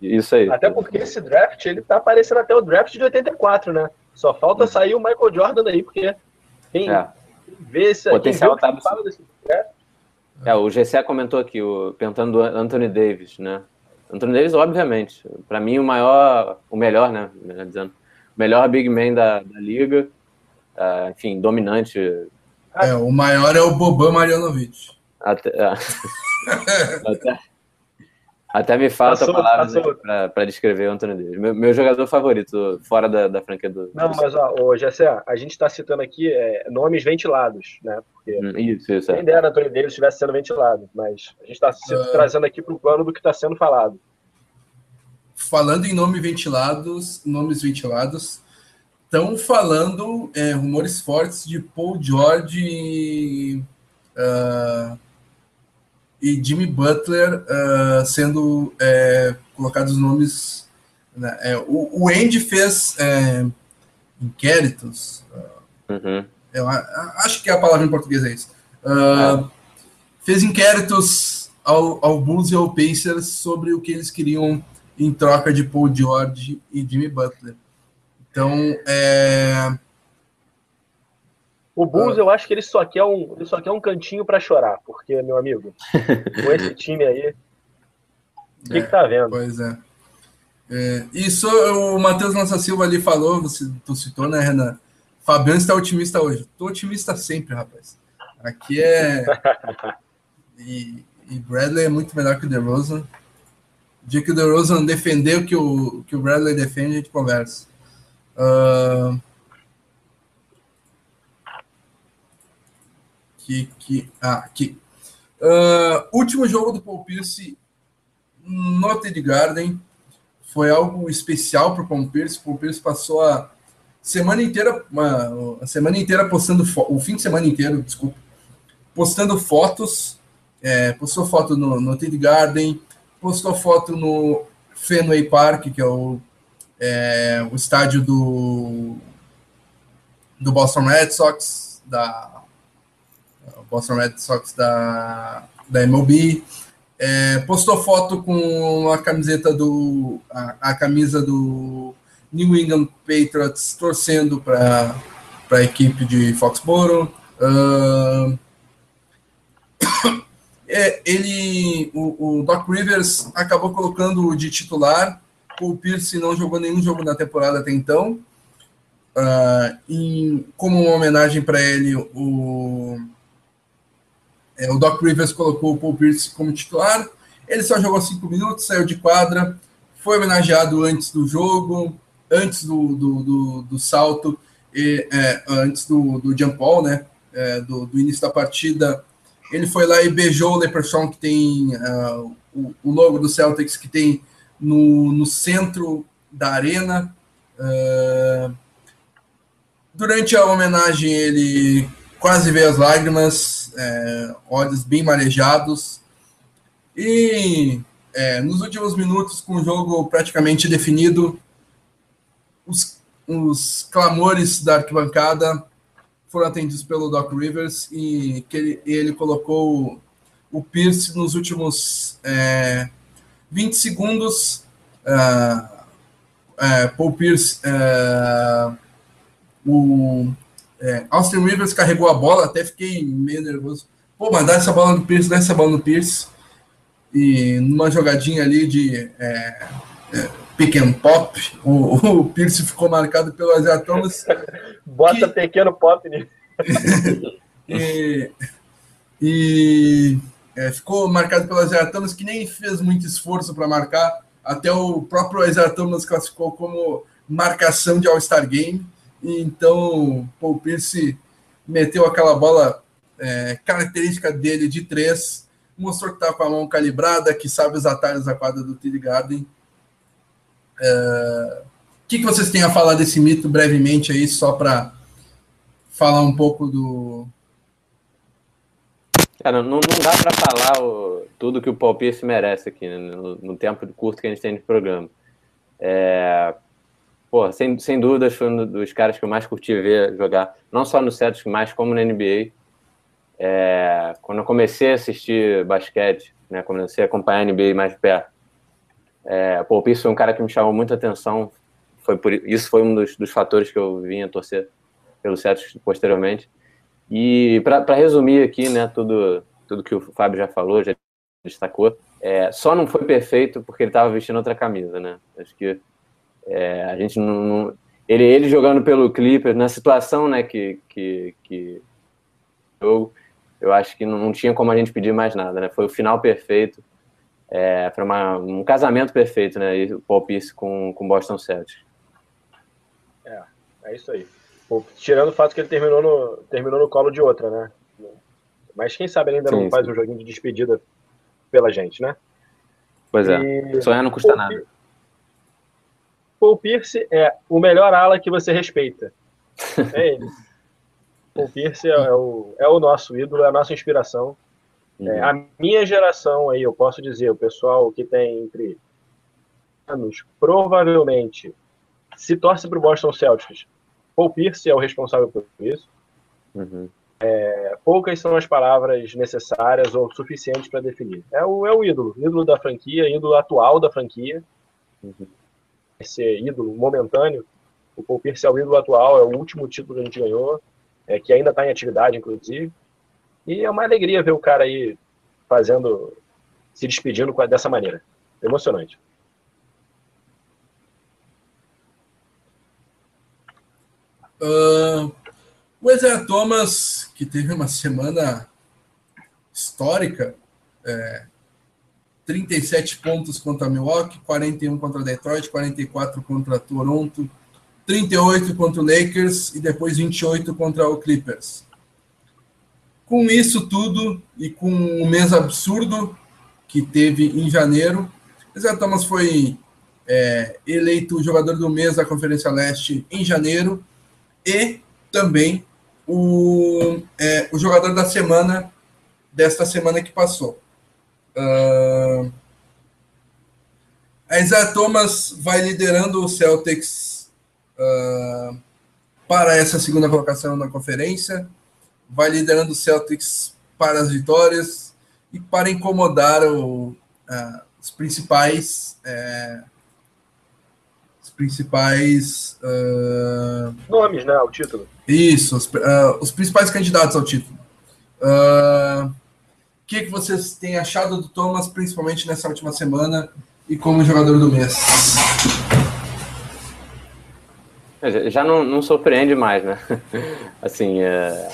Isso aí. Até porque esse draft, ele tá parecendo até o draft de 84, né? Só falta sair o Michael Jordan daí, porque quem é. vê esse Potencial tá fala desse draft. É, o GCA comentou aqui, o, perguntando do Anthony Davis, né? Anthony Davis, obviamente, para mim o maior, o melhor, né? Melhor dizendo, o melhor big man da, da liga, uh, enfim, dominante. É, o maior é o Boban Marjanovic. Até, é. até, até, me falta passou, palavras para descrever o Anthony Davis. Meu, meu, jogador favorito, fora da, da franquia do. Não, mas ó, ô, Gessé, a gente está citando aqui é, nomes ventilados, né? Porque hum, isso, isso. Quem é. dera Anthony Davis estivesse sendo ventilado, mas a gente está uh... trazendo aqui para o plano do que está sendo falado. Falando em nomes ventilados, nomes ventilados, estão falando é, rumores fortes de Paul George uh, e Jimmy Butler uh, sendo é, colocados nomes. Né, é, o, o Andy fez é, inquéritos. Uhum eu acho que a palavra em português é isso. Uh, fez inquéritos ao, ao Bulls e ao Pacers sobre o que eles queriam em troca de Paul George e Jimmy Butler. Então, é... O Bulls, uh, eu acho que ele só quer um, ele só quer um cantinho para chorar, porque, meu amigo, com esse time aí, o que, é, que tá vendo? Pois é. é isso o Matheus Nossa Silva ali falou, você tu citou, né, Renan? Fabiano está otimista hoje. Estou otimista sempre, rapaz. Aqui é. E, e, Bradley é muito melhor que o DeRozan. O dia que o DeRozan defender o que o, que o Bradley defende, a gente conversa. Uh... Que, que, ah, aqui. Uh, último jogo do Paul Pierce no Ted Garden foi algo especial para o Paul Pierce. O Paul Pierce passou a semana inteira, uma, a semana inteira postando, o fim de semana inteiro, desculpa, postando fotos, é, postou foto no, no Ted Garden, postou foto no Fenway Park, que é o, é, o estádio do, do Boston Red Sox, da Boston Red Sox da, da MLB, é, postou foto com a camiseta do a, a camisa do New England Patriots torcendo para a equipe de Foxborough. Uh, é, ele, o, o, Doc Rivers acabou colocando de titular. O Pierce não jogou nenhum jogo na temporada até então. Uh, em, como uma homenagem para ele, o, é, o Doc Rivers colocou o Paul Pierce como titular. Ele só jogou cinco minutos, saiu de quadra, foi homenageado antes do jogo antes do, do, do, do salto, e, é, antes do, do jump ball, né, é, do, do, início da partida, ele foi lá e beijou o Leprechaun, que tem uh, o, o, logo do Celtics, que tem no, no centro da arena. Uh, durante a homenagem, ele quase veio as lágrimas, é, olhos bem marejados. E é, nos últimos minutos, com o jogo praticamente definido, os, os clamores da arquibancada foram atendidos pelo Doc Rivers e que ele, ele colocou o Pierce nos últimos é, 20 segundos. É, é, Paul Pierce, é, o é, Austin Rivers carregou a bola, até fiquei meio nervoso. Pô, mas dá essa bola no Pierce, dá essa bola no Pierce. E numa jogadinha ali de é, é pick and pop. O, o Pierce ficou marcado pelo Isaiah Thomas. Bota que... pequeno pop nisso. e, e é, ficou marcado pelo Isaiah Thomas, que nem fez muito esforço para marcar. Até o próprio Isaiah Thomas classificou como marcação de All-Star Game. Então, Paul Pierce meteu aquela bola é, característica dele de três, mostrou que está com a mão calibrada, que sabe os atalhos da quadra do Tilly Garden. É, o que, que vocês têm a falar desse mito brevemente aí, só para falar um pouco do. Cara, não, não dá para falar o, tudo que o Paul Pierce merece aqui, né, no, no, tempo curto que a gente tem de programa. É, pô, sem, sem dúvidas, foi um dos caras que eu mais curti ver jogar, não só no Celtics, mas como na NBA. É, quando eu comecei a assistir basquete, né, comecei a acompanhar a NBA mais de perto, é, Paul Pierce foi um cara que me chamou muita atenção. Foi por, isso foi um dos, dos fatores que eu vinha torcer pelo Celtics posteriormente. E para resumir aqui, né, tudo, tudo que o Fábio já falou, já destacou, é, só não foi perfeito porque ele estava vestindo outra camisa, né? Acho que é, a gente não, não, ele, ele jogando pelo Clippers na situação, né, que que, que jogo, eu acho que não, não, tinha como a gente pedir mais nada, né? Foi o final perfeito, é, foi uma, um casamento perfeito, né? E o Paul Pierce com com Boston Celtics. É, é isso aí. Tirando o fato que ele terminou no, terminou no colo de outra, né? Mas quem sabe ele ainda sim, não sim. faz um joguinho de despedida pela gente, né? Pois é. E... Sonhar não custa nada. Paul Pierce é o melhor ala que você respeita. É ele. Paul Pierce é, é, o, é o nosso ídolo, é a nossa inspiração. É, uhum. É, a minha geração aí, eu posso dizer, o pessoal que tem entre anos, provavelmente se torce para o Boston Celtics Paul Pierce é o responsável por isso. Uhum. É, poucas são as palavras necessárias ou suficientes para definir. É o, é o ídolo, ídolo da franquia, ídolo atual da franquia. Uhum. Esse ídolo momentâneo, o Paul Pierce é o ídolo atual, é o último título que a gente ganhou, é, que ainda está em atividade, inclusive. E é uma alegria ver o cara aí fazendo, se despedindo dessa maneira. Emocionante. Uh, o Isaiah Thomas, que teve uma semana histórica, é, 37 pontos contra Milwaukee, 41 contra Detroit, 44 contra Toronto, 38 contra o Lakers e depois 28 contra o Clippers. Com isso tudo e com o mês absurdo que teve em janeiro, Isaiah Thomas foi é, eleito jogador do mês da Conferência Leste em janeiro e também o, é, o jogador da semana desta semana que passou. Uh, a Isaiah Thomas vai liderando o Celtics uh, para essa segunda colocação na conferência, vai liderando o Celtics para as vitórias e para incomodar o, uh, os principais é, principais. Uh... Nomes, né, ao título. Isso, os, os principais candidatos ao título. Uh... Que, que vocês têm achado do Thomas, principalmente nessa última semana e como jogador do mês? Já não, não surpreende mais, né? Assim, é,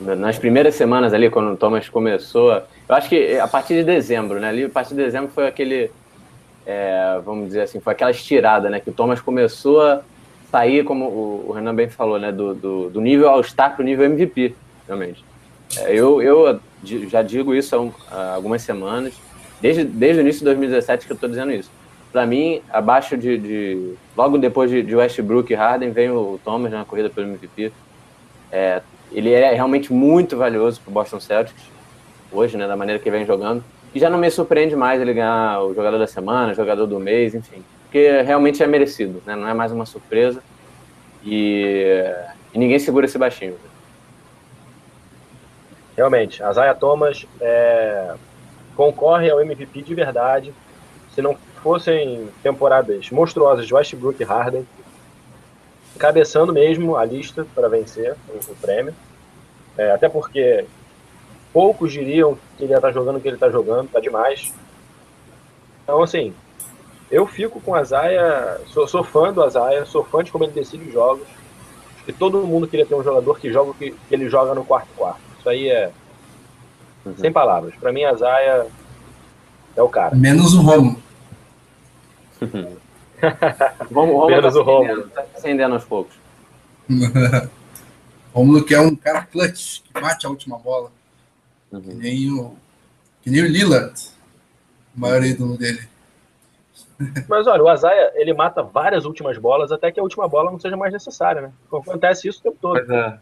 nas primeiras semanas ali, quando o Thomas começou, eu acho que a partir de dezembro, né? Ali, a partir de dezembro foi aquele é, vamos dizer assim, foi aquela estirada, né? Que o Thomas começou a sair, como o, Renan bem falou, né? Do, do, do nível All-Star para o nível MVP, realmente. É, eu, eu já digo isso há, um, algumas semanas, desde, desde o início de 2017 que eu estou dizendo isso. Para mim, abaixo de, de, Logo depois de, Westbrook e Harden, vem o Thomas na corrida pelo MVP. É, ele é realmente muito valioso para o Boston Celtics, hoje, né? Da maneira que vem jogando. E já não me surpreende mais ele ganhar o jogador da semana, jogador do mês, enfim. Porque realmente é merecido, né? Não é mais uma surpresa. E, e ninguém segura esse baixinho. Realmente, a Zaya Thomas é, concorre ao MVP de verdade. Se não fossem temporadas monstruosas de Westbrook e Harden, encabeçando mesmo a lista para vencer o, o prêmio. É, até porque poucos diriam que ele ia estar jogando o que ele está jogando, tá demais. Então, assim, eu fico com a Zaya, sou, sou fã do Azaia, sou fã de como ele decide os jogos. E todo mundo queria ter um jogador que joga que ele joga no quarto quarto. Isso aí é uhum. sem palavras. Para mim, a Zaya é o cara. Menos o Romo. vamos, vamos Menos o Romulo. Tá acendendo aos poucos. Romulo que é um cara clutch, que bate a última bola. Que Uhum. nem o, que nem o Lillard, o maior ídolo dele. Mas olha, o Azaia, ele mata várias últimas bolas até que a última bola não seja mais necessária, né? Acontece isso o tempo todo. Pois é.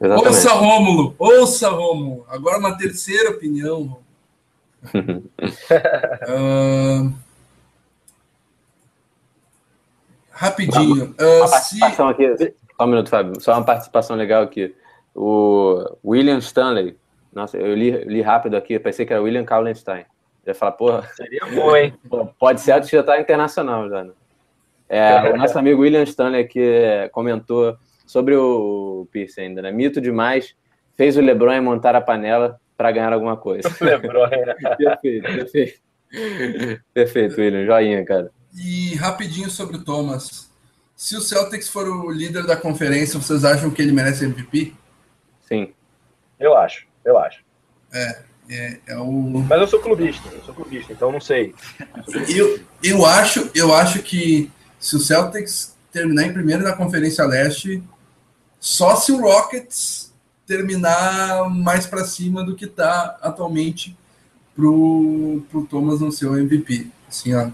Exatamente. Ouça, Rômulo! Ouça, Rômulo! Agora uma terceira opinião. Ahn, rapidinho. Uma se, participação aqui, só um minuto, Fábio. Só uma participação legal aqui. O William Stanley. Nossa, eu li, li rápido aqui, pensei que era William Kallenstein. Ia falar, porra, Seria bom, hein? pode ser que já tá internacional já, né? É, o nosso amigo William Stanley aqui é, comentou sobre o Pierce ainda, né? Mito demais, fez o LeBron montar a panela para ganhar alguma coisa. Lembrou, né? perfeito, perfeito. Perfeito, William. Joinha, cara. e rapidinho sobre o Thomas. Se o Celtics for o líder da conferência, vocês acham que ele merece MVP? Sim. Eu acho, eu acho. É, é o. Mas eu sou clubista, eu sou clubista, então não sei. Eu, eu, acho, eu acho que se o Celtics terminar em primeiro na Conferência Leste, só se o Rockets terminar mais para cima do que está atualmente pro, pro Thomas no seu MVP. Assim, ó.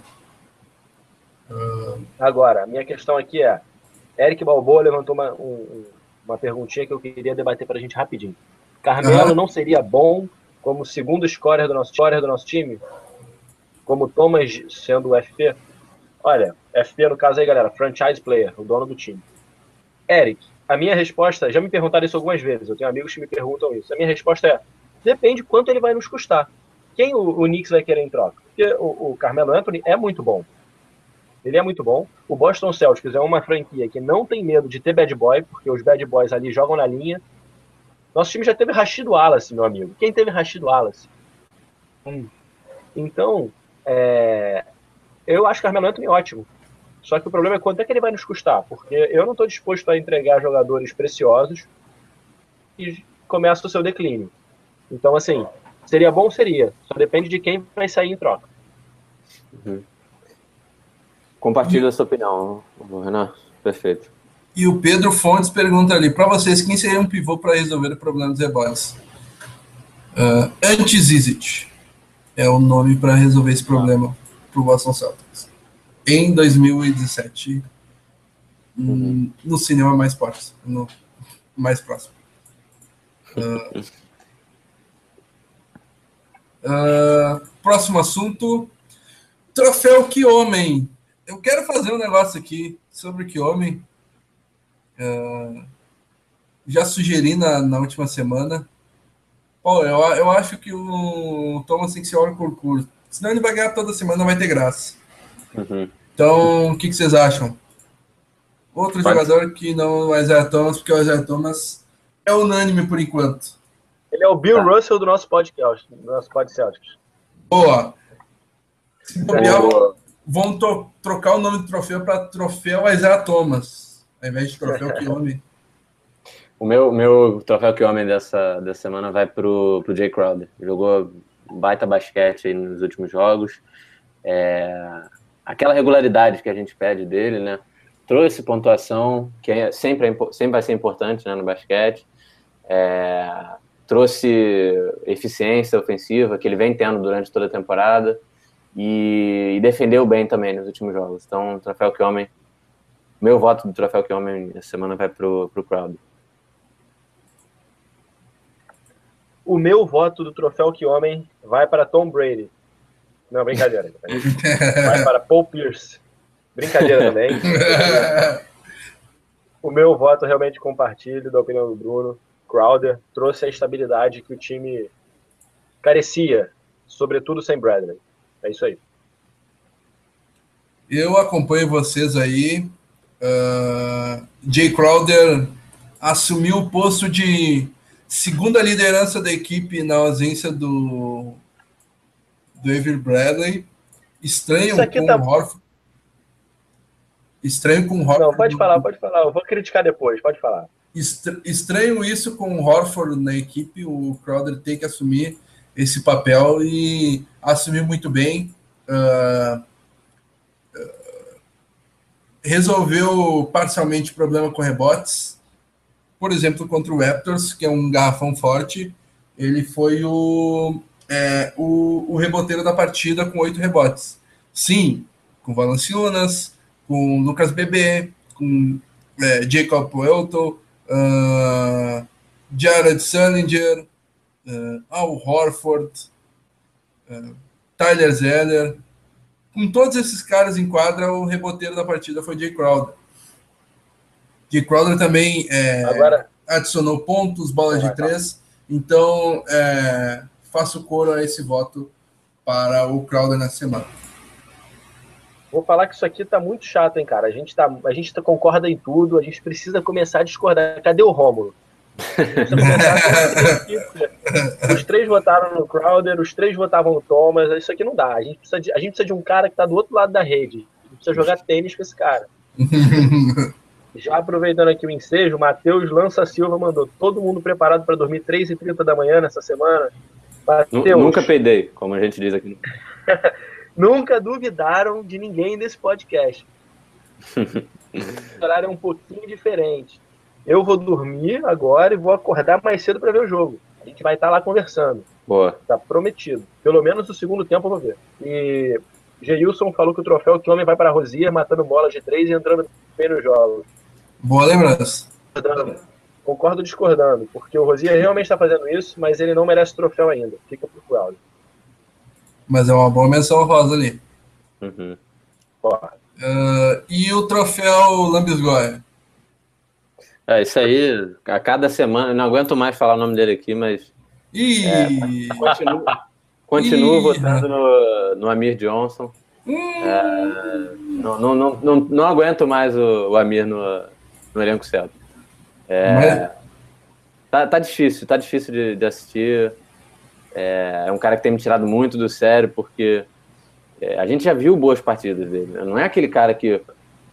Agora, a minha questão aqui é: Eric Balboa levantou uma, um- uma perguntinha que eu queria debater para a gente rapidinho. Carmelo Aham. não seria bom como segundo scorer do nosso, scorer do nosso time? Como Thomas sendo o FP? Olha, FP no caso aí, galera, franchise player, o dono do time. Eric, a minha resposta, já me perguntaram isso algumas vezes, eu tenho amigos que me perguntam isso. A minha resposta é: depende quanto ele vai nos custar. Quem o, o Knicks vai querer em troca? Porque o, o Carmelo Anthony é muito bom. Ele é muito bom. O Boston Celtics é uma franquia que não tem medo de ter bad boy, porque os bad boys ali jogam na linha. Nosso time já teve Rashid Wallace, meu amigo. Quem teve Rashid Wallace? Hum. Então, é, eu acho o Carmelo Anthony ótimo. Só que o problema é quanto é que ele vai nos custar, porque eu não estou disposto a entregar jogadores preciosos e começa o seu declínio. Então, assim, seria bom? Seria. Só depende de quem vai sair em troca. Compartilha a sua opinião, Renan. Perfeito. E o Pedro Fontes pergunta ali: para vocês, quem seria um pivô para resolver o problema dos rebotes? Uh, Anti-Zizic é o nome para resolver esse problema para o Boston Celtics. Em 2017, hum, no cinema mais próximo. No, mais próximo. Uh, uh, próximo assunto: Troféu Que Homem. Eu quero fazer um negócio aqui sobre Que Homem. Uh, já sugeri na, na última semana. Pô, eu, eu acho que o Thomas tem que ser hora por curso. Senão ele vai ganhar toda semana, não vai ter graça. Uhum. Então, o que, que vocês acham? Outro Pode. jogador que não é o Isaiah Thomas, porque o Isaiah Thomas é unânime por enquanto. Ele é o Bill Tá. Russell do nosso podcast, do nosso podcast. Boa. Se bobear, vão to- trocar o nome do troféu para troféu Isaiah Thomas, ao invés de troféu que homem. O meu, meu troféu que homem dessa, dessa semana vai pro, pro Jay Crowder. Jogou baita basquete aí nos últimos jogos. É, aquela regularidade que a gente pede dele, né? Trouxe pontuação, que é, sempre, sempre vai ser importante né, no basquete. É, trouxe eficiência ofensiva, que ele vem tendo durante toda a temporada. E, e defendeu bem também nos últimos jogos. Então, troféu que homem. Meu voto do troféu que homem essa semana vai pro, pro Crowder. O meu voto do troféu que homem vai para Tom Brady. Não, brincadeira. Vai para Paul Pierce. Brincadeira também. O meu voto realmente compartilho da opinião do Bruno. Crowder trouxe a estabilidade que o time carecia, sobretudo sem Bradley. É isso aí. Eu acompanho vocês aí. Uh, Jay Crowder assumiu o posto de segunda liderança da equipe na ausência do, do Avery Bradley. Estranho com tá- o Horford. Estranho com o Horford. Não, pode falar, pode falar. Eu vou criticar depois, pode falar. Estra- Estranho isso com o Horford na equipe. O Crowder tem que assumir esse papel e assumir muito bem. Ah, resolveu parcialmente o problema com rebotes. Por exemplo, contra o Raptors, que é um garrafão forte, ele foi o, é, o, o reboteiro da partida com oito rebotes. Sim, com Valanciunas, com Lucas Bebê, com é, Jacob Puelto, uh, Jared Sullinger, uh, Al Horford, uh, Tyler Zeller. Com todos esses caras em quadra, o reboteiro da partida foi Jay Crowder. Jay Crowder também é, Agora... adicionou pontos, bolas de três. Então, é, faço coro a esse voto para o Crowder na semana. Vou falar que isso aqui tá muito chato, hein, cara. A gente, tá, a gente tá, concorda em tudo, a gente precisa começar a discordar. Cadê o Rômulo? os três votaram no Crowder, os três votavam no Thomas. Isso aqui não dá. A gente precisa de, a gente precisa de um cara que tá do outro lado da rede. A gente precisa jogar tênis com esse cara. Já aproveitando aqui o ensejo, Matheus Lança Silva mandou todo mundo preparado para dormir 3h30 da manhã nessa semana. Mateus, Nunca peidei, como a gente diz aqui. Nunca duvidaram de ninguém desse podcast. o horário é um pouquinho diferente. Eu vou dormir agora e vou acordar mais cedo para ver o jogo. A gente vai estar tá lá conversando. Boa. Tá prometido. Pelo menos o segundo tempo eu vou ver. E Geilson falou que o troféu que homem vai para a Rosier, matando bolas de três e entrando bem nos jogos. Boa lembrança. Concordo discordando, porque o Rosier realmente está fazendo isso, mas ele não merece troféu ainda. Fica pro Claudio. Mas é uma boa menção rosa ali. Uhum. Uh, e o troféu Lambisgoia? É, isso aí, a cada semana, não aguento mais falar o nome dele aqui, mas. Ih! É, continuo, continuo Ih. votando no, no Amir Johnson. Hum. É, não, não, não, não, não aguento mais o, o Amir no, no elenco certo. É, mas... tá, tá difícil, tá difícil de, de assistir. É, é, um cara que tem me tirado muito do sério, porque é, a gente já viu boas partidas dele. Né? Não é aquele cara que,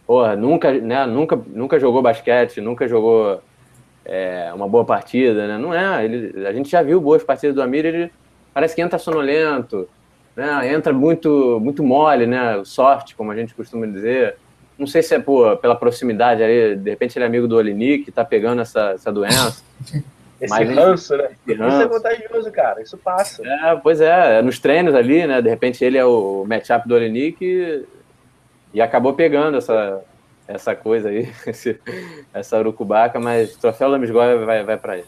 porra, nunca, né, nunca, nunca jogou basquete, nunca jogou é, uma boa partida, né? Não é. Ele, a gente já viu boas partidas do Amir, ele parece que entra sonolento, né? entra muito, muito mole, né? Sorte, como a gente costuma dizer. Não sei se é por, pela proximidade aí, de repente ele é amigo do Olinik, que tá pegando essa, essa doença. Esse Mas, ranço, né? Esse ranço. Isso é contagioso, cara. Isso passa. É, pois é, é, nos treinos ali, né? De repente ele é o matchup do Olenik e, e acabou pegando essa, essa coisa aí, esse, essa urucubaca, mas troféu Lamisgoia vai, vai para ele.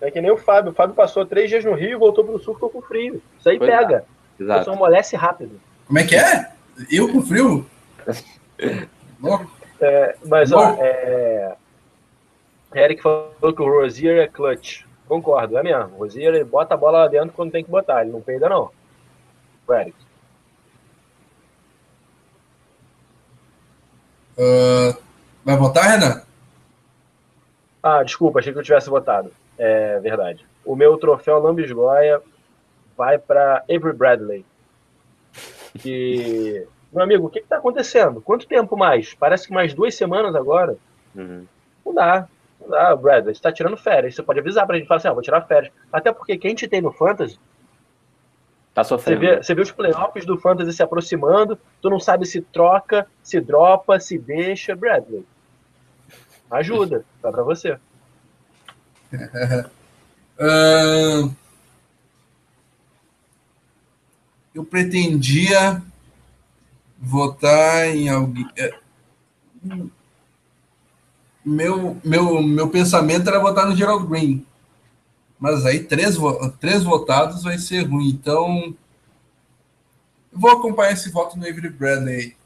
É que nem o Fábio. O Fábio passou três dias no Rio e voltou pro sul ficou com frio. Isso aí pois pega. É. Exato. Isso amolece rápido. Como é que é? Eu com frio? É, mas, ó, é, Eric falou que o Rosier é clutch. Concordo, é mesmo. O Rosier ele bota a bola lá dentro quando tem que botar. Ele não peida, não. O Eric. Uh, vai votar, Renan? Ah, desculpa, achei que eu tivesse votado. É verdade. O meu troféu Lambisgoia vai para Avery Bradley. Que. Meu amigo, o que está acontecendo? Quanto tempo mais? Parece que mais duas semanas agora. Uhum. Não dá. Ah, Bradley, você tá tirando férias. Você pode avisar pra gente, falar assim, ah, vou tirar férias. Até porque quem te tem no Fantasy... Tá sofrendo. Você vê, você vê os playoffs do Fantasy se aproximando, tu não sabe se troca, se dropa, se deixa. Bradley, ajuda, tá pra você. uh, eu pretendia votar em alguém é, meu, meu, meu pensamento era votar no Gerald Green. Mas aí três, três votados vai ser ruim. Então, vou acompanhar esse voto no Avery Bradley.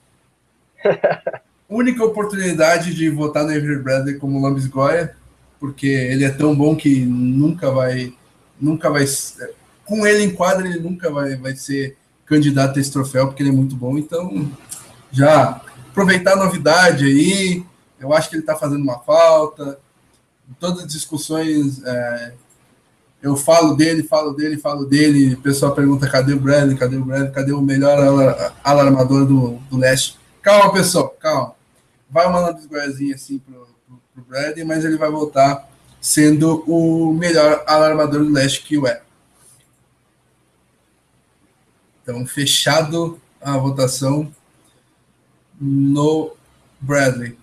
Única oportunidade de votar no Avery Bradley como Lambis Goya, porque ele é tão bom que nunca vai. Nunca vai. Com ele em quadra, ele nunca vai, vai ser candidato a esse troféu, porque ele é muito bom. Então, já aproveitar a novidade aí, eu acho que ele está fazendo uma falta. Em todas as discussões, é, eu falo dele, falo dele, falo dele. O pessoal pergunta: cadê o Bradley? Cadê o Bradley? Cadê o melhor alarmador do, do leste? Calma, pessoal, calma. Vai uma lambisgoiazinha assim pro, pro, pro Bradley, mas ele vai voltar sendo o melhor alarmador do leste que o é. Então, fechado a votação. no Bradley.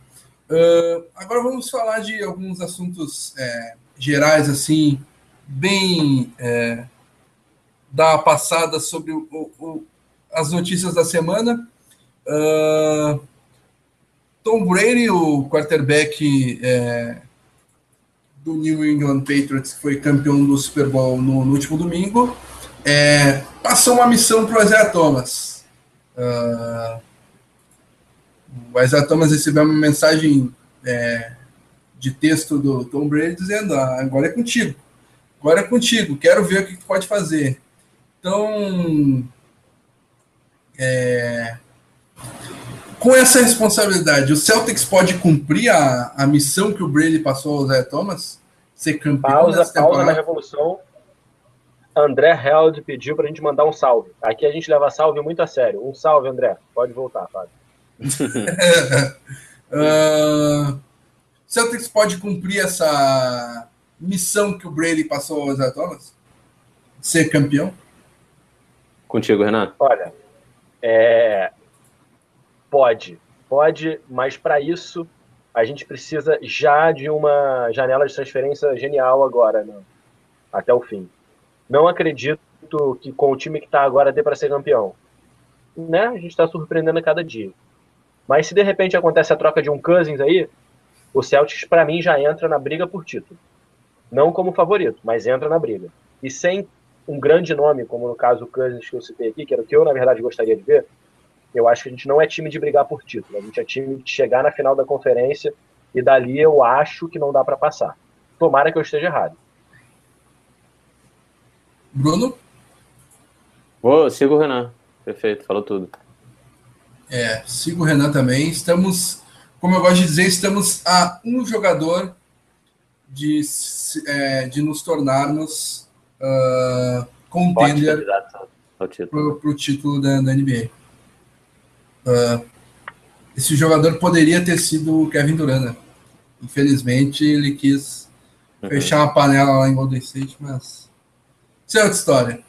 Uh, agora vamos falar de alguns assuntos é, gerais, assim, bem é, da passada sobre o, o, as notícias da semana. Uh, Tom Brady, o quarterback é, do New England Patriots, que foi campeão do Super Bowl no, no último domingo, é, passou uma missão para o Isaiah Thomas. Uh, o Isaiah Thomas recebeu uma mensagem é, de texto do Tom Brady dizendo: ah, agora é contigo, agora é contigo, quero ver o que tu pode fazer. Então, é, com essa responsabilidade, o Celtics pode cumprir a, a missão que o Brady passou ao Zé Thomas? Ser campeão pausa, pausa na revolução. André Held pediu para a gente mandar um salve. Aqui a gente leva salve muito a sério. Um salve, André. Pode voltar, Fábio. uh, Celtics pode cumprir essa missão que o Brady passou ao Zé Thomas? Ser campeão? Contigo, Renato. Olha, é... pode, pode, mas para isso a gente precisa já de uma janela de transferência genial agora, né? até o fim. Não acredito que com o time que está agora dê para ser campeão. Né? A gente está surpreendendo a cada dia. Mas se de repente acontece a troca de um Cousins aí, o Celtics para mim já entra na briga por título. Não como favorito, mas entra na briga. E sem um grande nome, como no caso o Cousins que eu citei aqui, que era o que eu, na verdade, gostaria de ver, eu acho que a gente não é time de brigar por título. A gente é time de chegar na final da conferência e dali eu acho que não dá para passar. Tomara que eu esteja errado. Bruno? Vou, sigo o Renan. Perfeito, falou tudo. É, sigo o Renan também. Estamos, como eu gosto de dizer, estamos a um jogador de, é, de nos tornarmos uh, contender para o título da, da NBA. Uh, esse jogador poderia ter sido o Kevin Durant. Né? Infelizmente, ele quis uhum. fechar uma panela lá em Golden State, mas isso é outra história.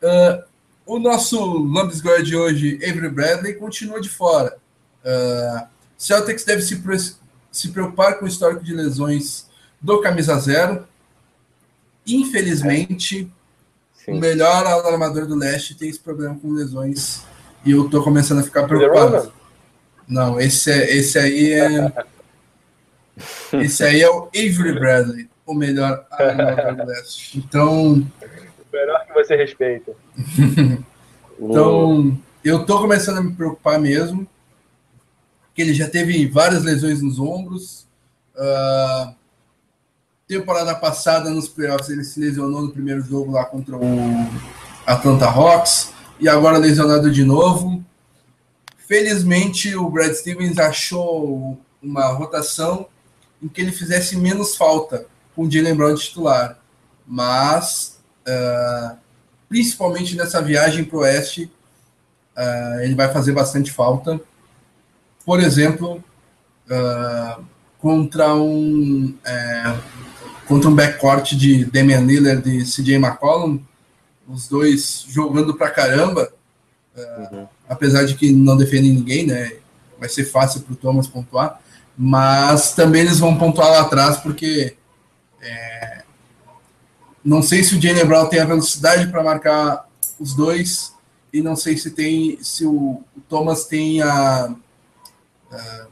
Uh, o nosso Lambisgoia de hoje, Avery Bradley, continua de fora. Uh, Celtics deve se, se preocupar com o histórico de lesões do camisa zero. Infelizmente, é. o melhor alarmador do leste tem esse problema com lesões e eu tô começando a ficar preocupado. Não, esse, é, esse aí é. esse aí é o Avery Bradley, o melhor alarmador do leste. Então. Melhor que você respeita. então, eu tô começando a me preocupar mesmo. Que ele já teve várias lesões nos ombros. Uh, temporada passada, nos playoffs, ele se lesionou no primeiro jogo lá contra o Atlanta Hawks e agora lesionado de novo. Felizmente, o Brad Stevens achou uma rotação em que ele fizesse menos falta com o Jalen Brown titular. Mas, uh, principalmente nessa viagem para o Oeste, uh, ele vai fazer bastante falta. Por exemplo, uh, contra um contra um backcourt de Damian Lillard e CJ McCollum, os dois jogando pra caramba, uhum. uh, apesar de que não defendem ninguém, né? Vai ser fácil para o Thomas pontuar, mas também eles vão pontuar lá atrás, porque é, não sei se o Jalen Brown tem a velocidade para marcar os dois, e não sei se tem se o, o Thomas tem a, a,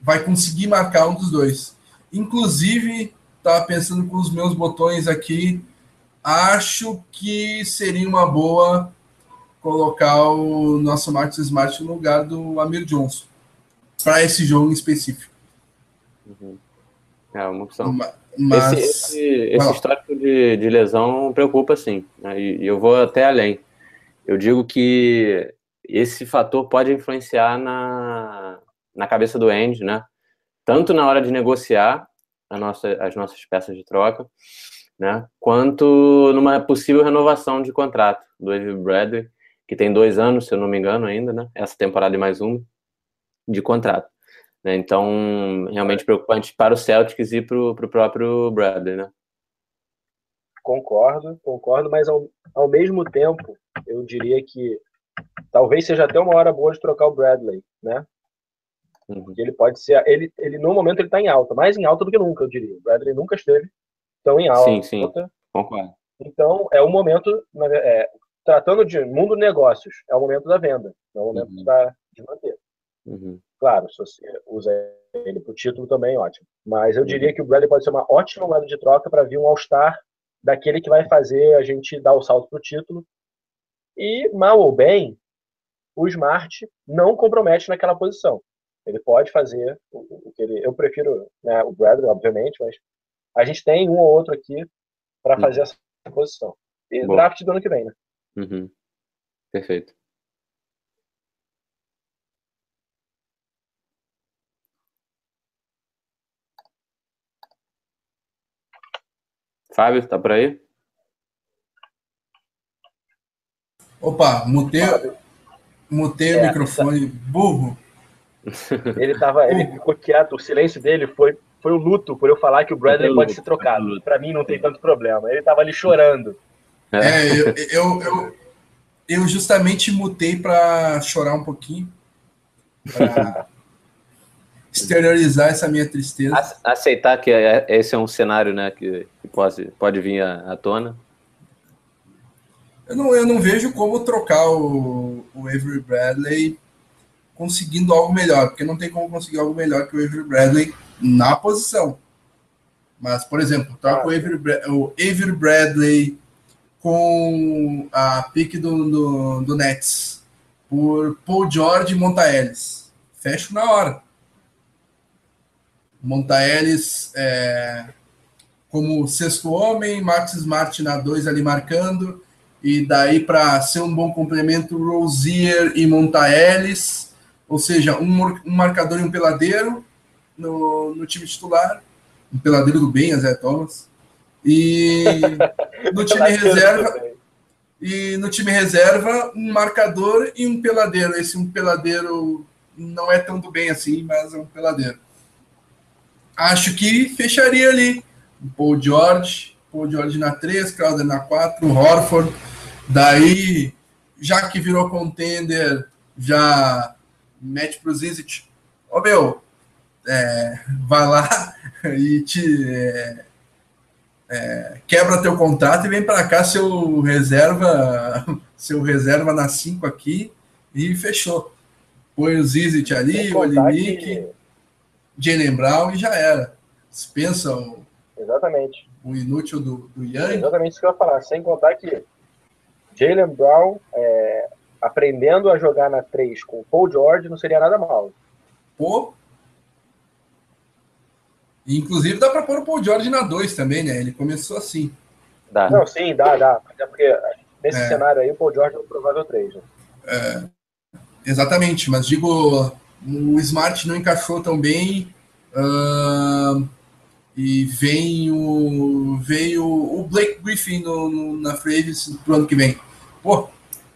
vai conseguir marcar um dos dois. Inclusive, estava pensando com os meus botões aqui. Acho que seria uma boa colocar o nosso Marcos Smart no lugar do Amir Johnson para esse jogo em específico. Uhum. É uma opção. Mas, esse, esse, esse histórico de, de, lesão preocupa sim. Né? E, e eu vou até além. Eu digo que esse fator pode influenciar na, na cabeça do Andy, né? Tanto na hora de negociar nossa, as nossas peças de troca, né? Quanto numa possível renovação de contrato do Avery Bradley, que tem dois anos, se eu não me engano, ainda, né? Essa temporada e mais uma de contrato. Né? Então, realmente preocupante para o Celtics e para o próprio Bradley, né? Concordo, concordo, mas ao, ao mesmo tempo, eu diria que talvez seja até uma hora boa de trocar o Bradley, né? Uhum. Ele pode ser, ele, ele no momento ele está em alta, mais em alta do que nunca, eu diria. O Bradley nunca esteve tão em alta. Sim, sim, concordo. Então, é o momento, é, tratando de mundo de negócios, é o momento da venda, é o momento uhum. da, de manter. Uhum. Claro, se você usa ele para o título também, ótimo. Mas eu diria uhum. que o Bradley pode ser uma ótima moeda de troca para vir um All-Star daquele que vai fazer a gente dar o salto para o título. E, mal ou bem, o Smart não compromete naquela posição. Ele pode fazer o, que ele. Eu prefiro né, o Bradley, obviamente, mas a gente tem um ou outro aqui para uhum. fazer essa posição. E Boa. draft do ano que vem, né? Uhum. Perfeito. Fábio, tá por aí? Opa, mutei, mutei é, o microfone. Tá... Burro. Ele tava, ele ficou quieto, o silêncio dele foi, foi o luto por eu falar que o Bradley pode ser trocado. Para mim não tem tanto problema. Ele tava ali chorando. É, eu, eu, eu, eu justamente mutei para chorar um pouquinho. Pra exteriorizar essa minha tristeza. Aceitar que é, esse é um cenário né, que, que pode, pode vir à, à tona. Eu não, eu não vejo como trocar o, o Avery Bradley conseguindo algo melhor, porque não tem como conseguir algo melhor que o Avery Bradley na posição. Mas, por exemplo, troca o, Avery, o Avery Bradley com a pique do, do, do Nets por Paul George e Montaelis. Fecho na hora. Montaelis é, como sexto homem, Max Smart na dois ali marcando, e daí para ser um bom complemento, Rosier e Montaelis, ou seja, um, um marcador e um peladeiro no, no time titular, um peladeiro do bem, a Zé Thomas, e no time reserva e no time reserva um marcador e um peladeiro. Esse um peladeiro não é tão do bem assim, mas é um peladeiro acho que fecharia ali. Paul George, Paul George na 3, Crowder na 4, Horford. Daí, já que virou contender, já mete pro Zizit. Ô oh, meu, é, vai lá e te é, é, quebra teu contrato e vem para cá seu reserva, seu reserva na 5 aqui e fechou. Põe o Zizit ali, o Olinick. Jalen Brown e já era. Dispensa o, Exatamente. o inútil do, do Young. exatamente isso que eu ia falar. Sem contar que Jalen Brown é, aprendendo a jogar na 3 com Paul George não seria nada mal. Pô. Inclusive dá para pôr o Paul George na 2 também, né? Ele começou assim. Dá. Não, sim, dá, dá. Até porque nesse é. cenário aí o Paul George é o provável 3. Né? É, exatamente, mas digo, o Smart não encaixou tão bem. Uh, e vem o, veio o Blake Griffin no, no, na free pro ano que vem. Pô,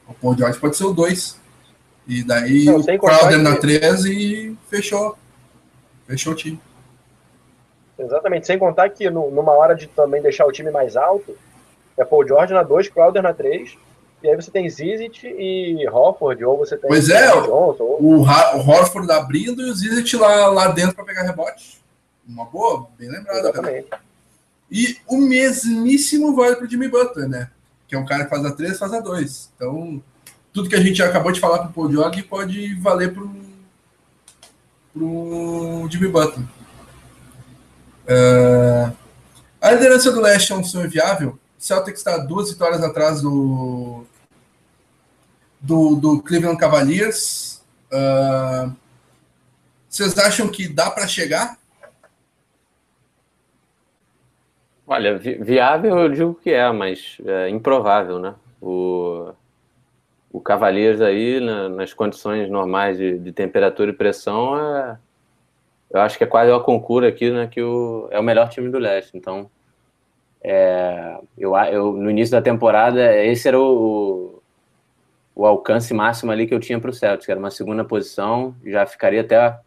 o Paul George pode ser o 2. E daí não, o Crowder na 3 e fechou. Fechou o time. Exatamente, sem contar que no, numa hora de também deixar o time mais alto, é Paul George na 2, Crowder na 3 e aí você tem Zizit e Hofford, ou você tem. Pois é, Johnson, ou... o, o Hofford abrindo e o Zizit lá, lá dentro para pegar rebote. Uma boa, bem lembrado. Exatamente. E o mesmíssimo vale para Jimmy Butler, né? Que é um cara que faz a 3, faz a 2. Então, tudo que a gente acabou de falar para o Paul George pode valer para o Jimmy Butler. Uh, a liderança do Leste é um sonho viável? Celtics está duas vitórias atrás do, do, do Cleveland Cavaliers. Uh, vocês acham que dá para chegar? Olha, vi viável eu digo que é, mas é improvável, né? O, o Cavaliers aí, na, nas condições normais de, de, temperatura e pressão, é, eu acho que é quase uma concura aqui, né? Que o, é o melhor time do leste. Então, é, eu, eu, no início da temporada, esse era o, o alcance máximo ali que eu tinha para o Celtics, que era uma segunda posição, já ficaria até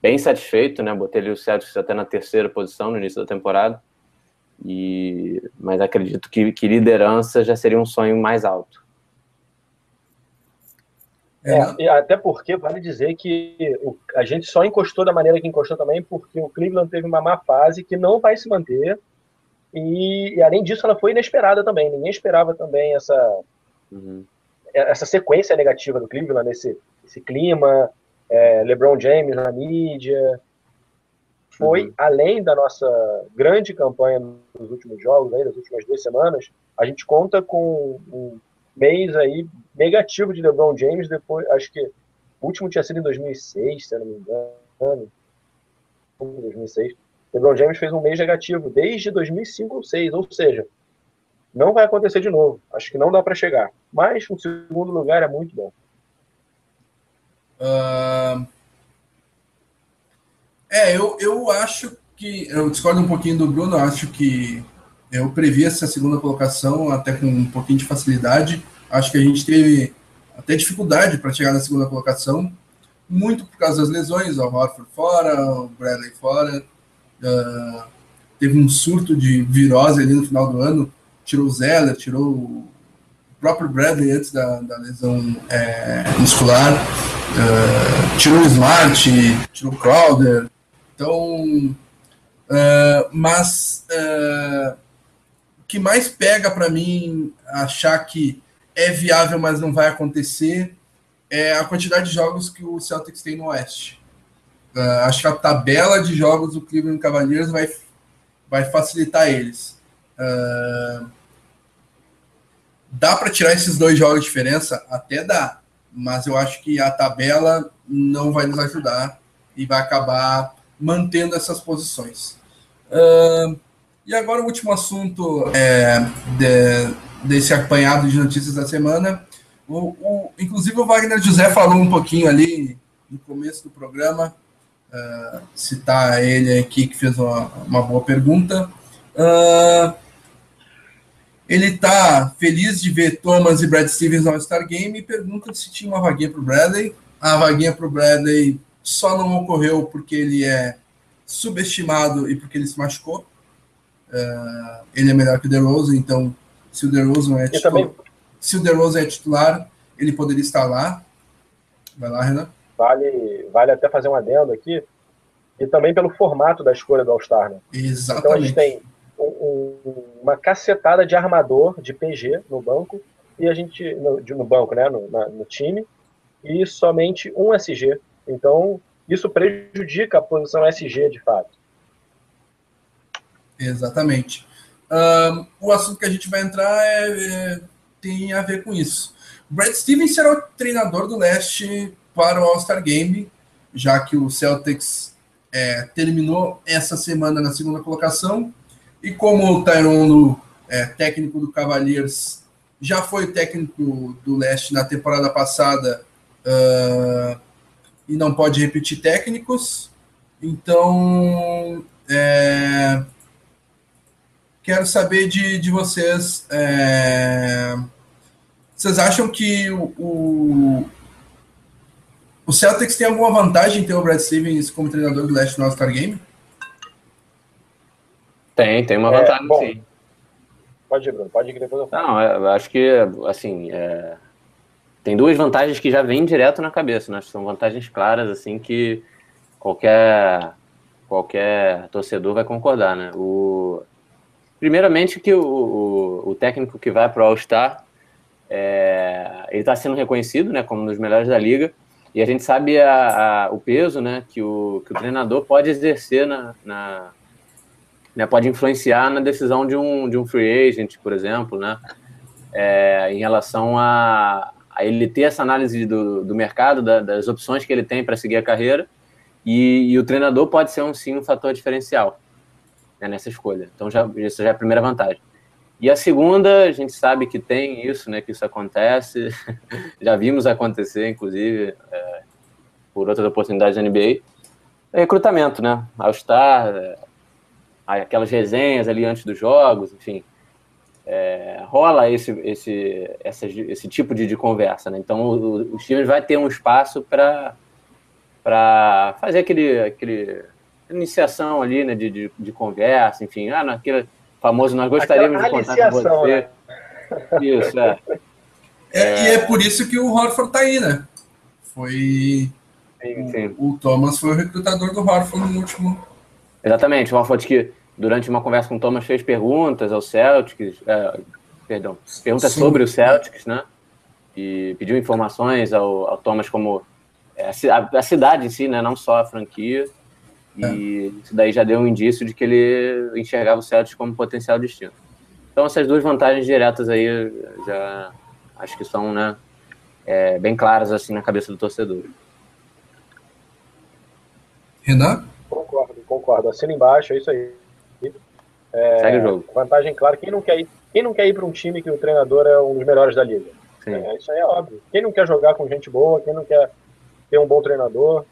bem satisfeito, né? Botei ali o Celtics até na terceira posição no início da temporada, e mas acredito que, que liderança já seria um sonho mais alto. É, até porque vale dizer que a gente só encostou da maneira que encostou também porque o Cleveland teve uma má fase que não vai se manter e, e além disso ela foi inesperada também. Ninguém esperava também essa uhum. Essa sequência negativa do Cleveland nesse esse clima, é, LeBron James na mídia. Foi uhum. além da nossa grande campanha nos últimos jogos, aí, nas últimas duas semanas, a gente conta com um mês aí negativo de LeBron James, depois, acho que o último tinha sido em 2006, se eu não me engano. 2006. LeBron James fez um mês negativo desde 2005 ou 2006, ou seja, não vai acontecer de novo. Acho que não dá para chegar. Mas um segundo lugar é muito bom. Uh... É, eu, eu acho que. Eu discordo um pouquinho do Bruno, acho que eu previ essa segunda colocação até com um pouquinho de facilidade. Acho que a gente teve até dificuldade para chegar na segunda colocação, muito por causa das lesões, o Horford fora, o Bradley fora. Uh, teve um surto de virose ali no final do ano, tirou o Zeller, tirou o próprio Bradley antes da, da lesão é, muscular, uh, tirou o Smart, tirou o Crowder. Então, uh, mas que mais pega para mim achar que é viável, mas não vai acontecer, é a quantidade de jogos que o Celtics tem no Oeste. Uh, acho que a tabela de jogos do Cleveland Cavaliers vai, vai facilitar eles. Uh, dá para tirar esses dois jogos de diferença? Até dá, mas eu acho que a tabela não vai nos ajudar e vai acabar mantendo essas posições. Uh, e agora o último assunto é, de, desse apanhado de notícias da semana. O, o, inclusive o Wagner José falou um pouquinho ali no começo do programa, uh, citar ele aqui que fez uma, uma boa pergunta. Uh, ele está feliz de ver Thomas e Brad Stevens no All-Star Game e pergunta se tinha uma vaguinha para o Bradley. A vaguinha para o Bradley só não ocorreu porque ele é subestimado e porque ele se machucou. Uh, ele é melhor que o DeRozan, então se o DeRozan é titular, se o DeRozan é titular, ele poderia estar lá. Vai lá, Renan. Vale, vale até fazer um adendo aqui, e também pelo formato da escolha do All-Star. Né? Exatamente. Então a gente tem um, um, uma cacetada de armador de PG no banco, e a gente, no, no banco, né, no, na, no time, e somente um SG. Então, isso prejudica a posição SG de fato. Exatamente. Um, o assunto que a gente vai entrar é, é, tem a ver com isso. Brad Stevens será o treinador do leste para o All-Star Game, já que o Celtics é, terminou essa semana na segunda colocação. E como o Tyron, é, técnico do Cavaliers, já foi técnico do leste na temporada passada uh, e não pode repetir técnicos, então é, quero saber de, de vocês. É, vocês acham que o, o, o, Celtics tem alguma vantagem em ter o Brad Stevens como treinador do Leste no All-Star Game? Tem, tem uma é, vantagem, bom, sim. Pode ir, Bruno, pode ir que depois eu falo. Não, eu acho que, assim, é, tem duas vantagens que já vêm direto na cabeça, né? São vantagens claras, assim, que qualquer qualquer torcedor vai concordar, né? O, Primeiramente que o, o, o técnico que vai para o All-Star, é, ele está sendo reconhecido né, como um dos melhores da liga, e a gente sabe a, a, o peso né, que, o, que o treinador pode exercer, na, na né, pode influenciar na decisão de um, de um free agent, por exemplo, né, é, em relação a, a ele ter essa análise do, do mercado, da, das opções que ele tem para seguir a carreira, e, e, o treinador pode ser um sim um fator diferencial né, nessa escolha. Então, já, isso já é a primeira vantagem. E a segunda, a gente sabe que tem isso, né, que isso acontece, já vimos acontecer, inclusive, é, por outras oportunidades da NBA, é recrutamento, né, All-Star, é, aquelas resenhas ali antes dos jogos, enfim, é, rola esse, esse, essa, esse tipo de, de conversa, né, então o, os times vai ter um espaço para fazer aquele, aquele iniciação ali, né, de, de, de conversa, enfim, ah, naquele famoso, nós gostaríamos Aquela de contar com você. Né? Isso, é. é. E é por isso que o Horford tá aí, né? foi. Sim, sim. O, o, Thomas foi o recrutador do Horford no último. Exatamente, o Horford que durante uma conversa com o Thomas fez perguntas ao Celtics, é, perdão, perguntas sim. sobre o Celtics, né? E pediu informações ao, ao Thomas como é, a, a, cidade em si, né? Não só a franquia. E é. isso daí já deu um indício de que ele enxergava o Celtics como potencial destino. Então essas duas vantagens diretas aí já acho que são, né? É, bem claras assim na cabeça do torcedor. Renan? Concordo, concordo. Assina embaixo, é isso aí. É, Segue o jogo. Vantagem clara. Quem não quer ir, quem não quer ir para um time que o treinador é um dos melhores da liga? É, isso aí é óbvio. Quem não quer jogar com gente boa, quem não quer ter um bom treinador,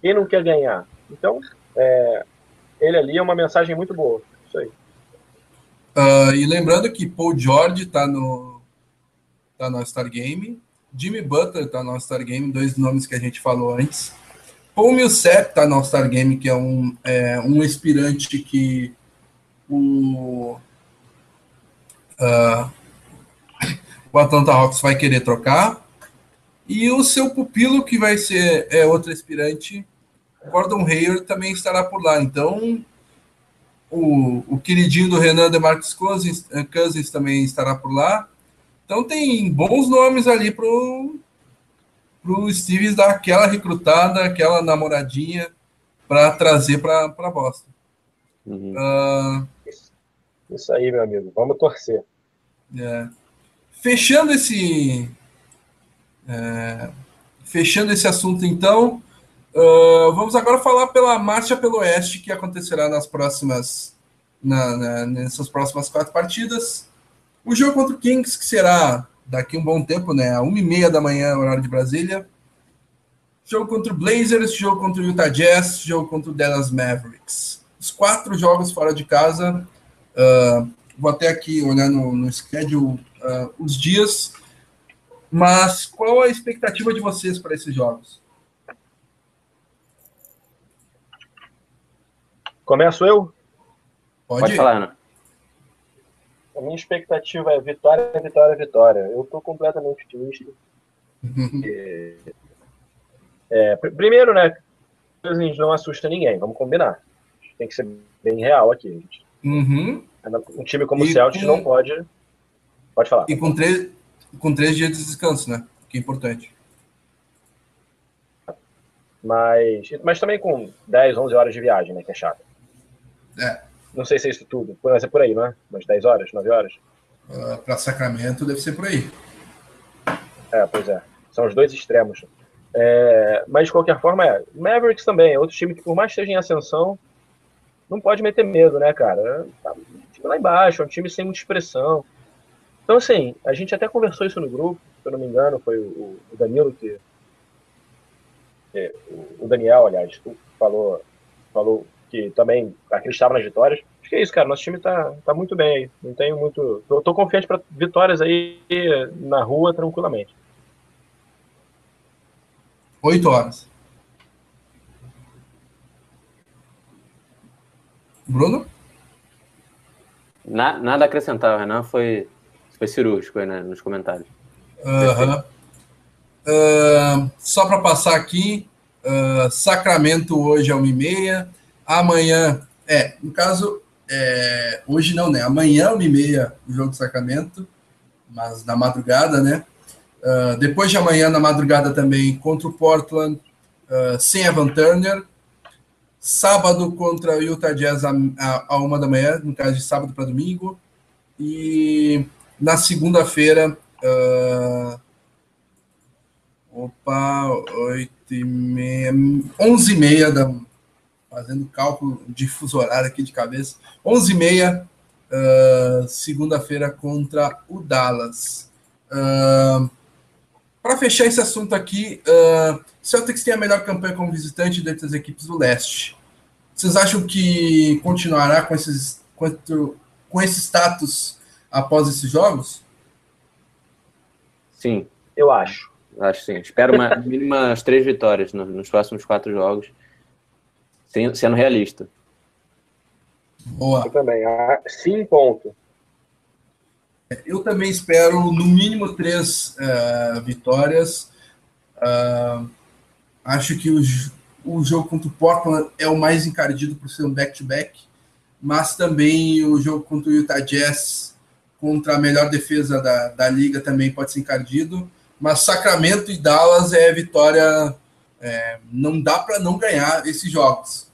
quem não quer ganhar? Então, é, ele ali é uma mensagem muito boa. Isso aí. Uh, e lembrando que Paul George está no, tá no Star Game, Jimmy Butler está no Star Game, dois nomes que a gente falou antes. Paul Millsap está no Star Game, que é um, é, um aspirante que o, uh, o Atlanta Hawks vai querer trocar. E o seu pupilo, que vai ser é, outro aspirante, Gordon Hayward, também estará por lá. Então, o, o queridinho do Renan Demarcus Cousins, eh, Cousins também estará por lá. Então, tem bons nomes ali para o Stevens dar aquela recrutada, aquela namoradinha para trazer para Boston. Uhum. Uh, isso aí, meu amigo. Vamos torcer. É. Fechando esse. É, fechando esse assunto, então, uh, vamos agora falar pela marcha pelo Oeste que acontecerá nas próximas. Na, na, nessas próximas quatro partidas. O jogo contra o Kings, que será daqui um bom tempo, né? A uma e meia da manhã, horário de Brasília. Jogo contra o Blazers, jogo contra o Utah Jazz, jogo contra o Dallas Mavericks. Os quatro jogos fora de casa Uh, vou até aqui olhar no, no schedule uh, os dias. Mas qual a expectativa de vocês para esses jogos? Começo eu? Pode, Pode falar, Ana. A minha expectativa é vitória, vitória, vitória. Eu estou completamente otimista. é, é, primeiro, né? Não assusta ninguém, vamos combinar. Tem que ser bem real aqui, gente. Uhum. Um time como e o Celtic com... não pode. Pode falar. E com três, com três dias de descanso, né? Que é importante. Mas, mas também com 10, 11 horas de viagem, né? Que é chato. É. Não sei se é isso tudo. Mas é por aí, não é? Umas 10 horas, 9 horas? Uh, ah, Para Sacramento deve ser por aí. É, pois é. São os dois extremos. É, mas de qualquer forma, é. Mavericks também é outro time que, por mais que esteja em ascensão, não pode meter medo, né, cara? Tá um time lá embaixo, é um time sem muita expressão. Então, assim, a gente até conversou isso no grupo, se eu não me engano, foi o, o Danilo que. É, o Daniel, aliás, falou, falou que também acreditava nas vitórias. Acho que é isso, cara. Nosso time tá, tá muito bem aí. Não tenho muito. Eu tô confiante para vitórias aí na rua tranquilamente. Oito horas. Bruno? Na, nada a acrescentar, o Renan foi, foi cirúrgico aí, né, nos comentários. Uhum. Uh, só para passar aqui, uh, Sacramento hoje é 1h30, amanhã, é, no caso, é, hoje não, né? Amanhã, 1h30, o jogo do Sacramento, mas na madrugada, né? Uh, depois de amanhã, na madrugada também, contra o Portland, sem Evan Turner, Sábado contra o Utah Jazz a, a, a uma da manhã, no caso de sábado para domingo. E na segunda-feira. Uh, opa, oito e meia. Onze e meia da. Fazendo cálculo de fuso horário aqui de cabeça. Onze e meia, uh, segunda-feira contra o Dallas. Uh, para fechar esse assunto aqui, uh, Celtics tem a melhor campanha como visitante dentre as equipes do leste. Vocês acham que continuará com, esses, com esse status após esses jogos? Sim. Eu acho. Acho sim. Espero uma, mínimas três vitórias nos próximos quatro jogos, sendo realista. Boa. Eu também. Ah, sim, ponto. Eu também espero no mínimo três uh, vitórias. Uh, acho que o, o jogo contra o Portland é o mais encardido por ser um back-to-back, -back, mas também o jogo contra o Utah Jazz, contra a melhor defesa da, da liga, também pode ser encardido. Mas Sacramento e Dallas é vitória. É, não dá para não ganhar esses jogos.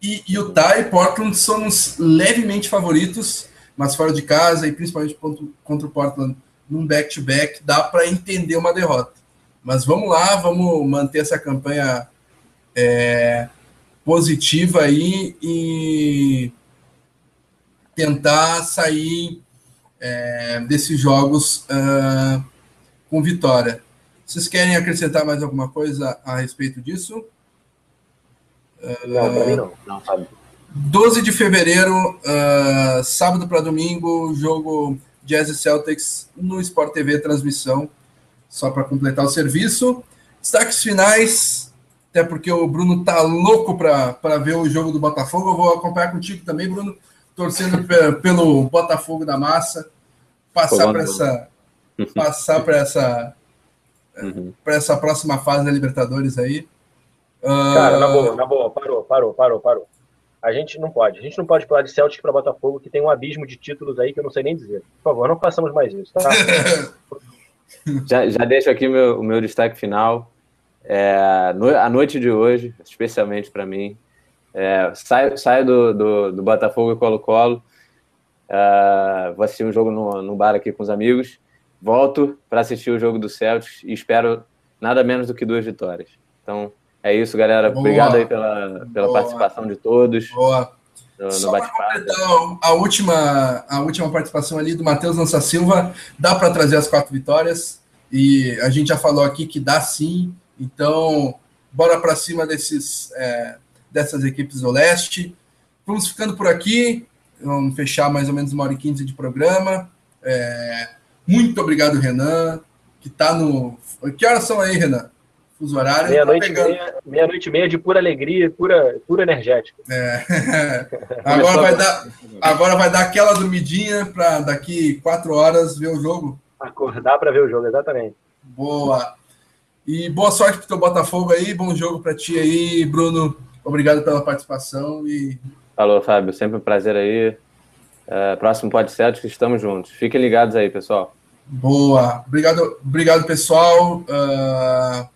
E Utah e Portland são os levemente favoritos, mas fora de casa e principalmente contra, contra o Portland num back-to-back, -back, dá para entender uma derrota. Mas vamos lá, vamos manter essa campanha é, positiva aí e tentar sair é, desses jogos uh, com vitória. Vocês querem acrescentar mais alguma coisa a respeito disso? Não, para mim não. Não, sabe. 12 de fevereiro, uh, sábado para domingo, jogo Jazz e Celtics no Sport TV transmissão, só para completar o serviço. Destaques finais, até porque o Bruno tá louco para ver o jogo do Botafogo. Eu vou acompanhar contigo também, Bruno, torcendo pelo Botafogo da Massa, passar para essa, passar para essa, uhum. para essa próxima fase da Libertadores aí. Cara, na boa, na boa, parou, parou, parou, parou. A gente não pode. A gente não pode falar de Celtic para Botafogo, que tem um abismo de títulos aí que eu não sei nem dizer. Por favor, não façamos mais isso, tá? já, já deixo aqui meu, o meu destaque final. É, no, a noite de hoje, especialmente para mim, é, saio, saio do, do, do Botafogo e Colo-Colo, é, vou assistir um jogo no, no bar aqui com os amigos, volto para assistir o jogo do Celtics e espero nada menos do que duas vitórias. Então, é isso, galera. Boa. Obrigado aí pela, pela participação de todos. Boa. No, Só para completar a última, a última participação ali do Matheus Lança Silva, dá para trazer as quatro vitórias. E a gente já falou aqui que dá sim. Então, bora para cima desses, é, dessas equipes do leste. Vamos ficando por aqui. Vamos fechar mais ou menos uma hora e quinze de programa. É, muito obrigado, Renan, que está no. Que horas são aí, Renan? Fuso horário. Meia-noite tá meia, meia noite e meia de pura alegria, pura, pura energética. É. agora, vai dar, agora vai dar aquela dormidinha para daqui quatro horas ver o jogo. Acordar para ver o jogo, exatamente. Boa. E boa sorte para o teu Botafogo aí, bom jogo para ti aí, Bruno. Obrigado pela participação e. Falou, Fábio. Sempre um prazer aí. É, próximo pode ser, estamos juntos. Fiquem ligados aí, pessoal. Boa. Obrigado, obrigado pessoal. Uh,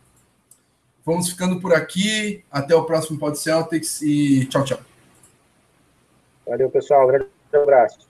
Vamos ficando por aqui. Até o próximo Pod Celtics e tchau, tchau. Valeu, pessoal. Um grande abraço.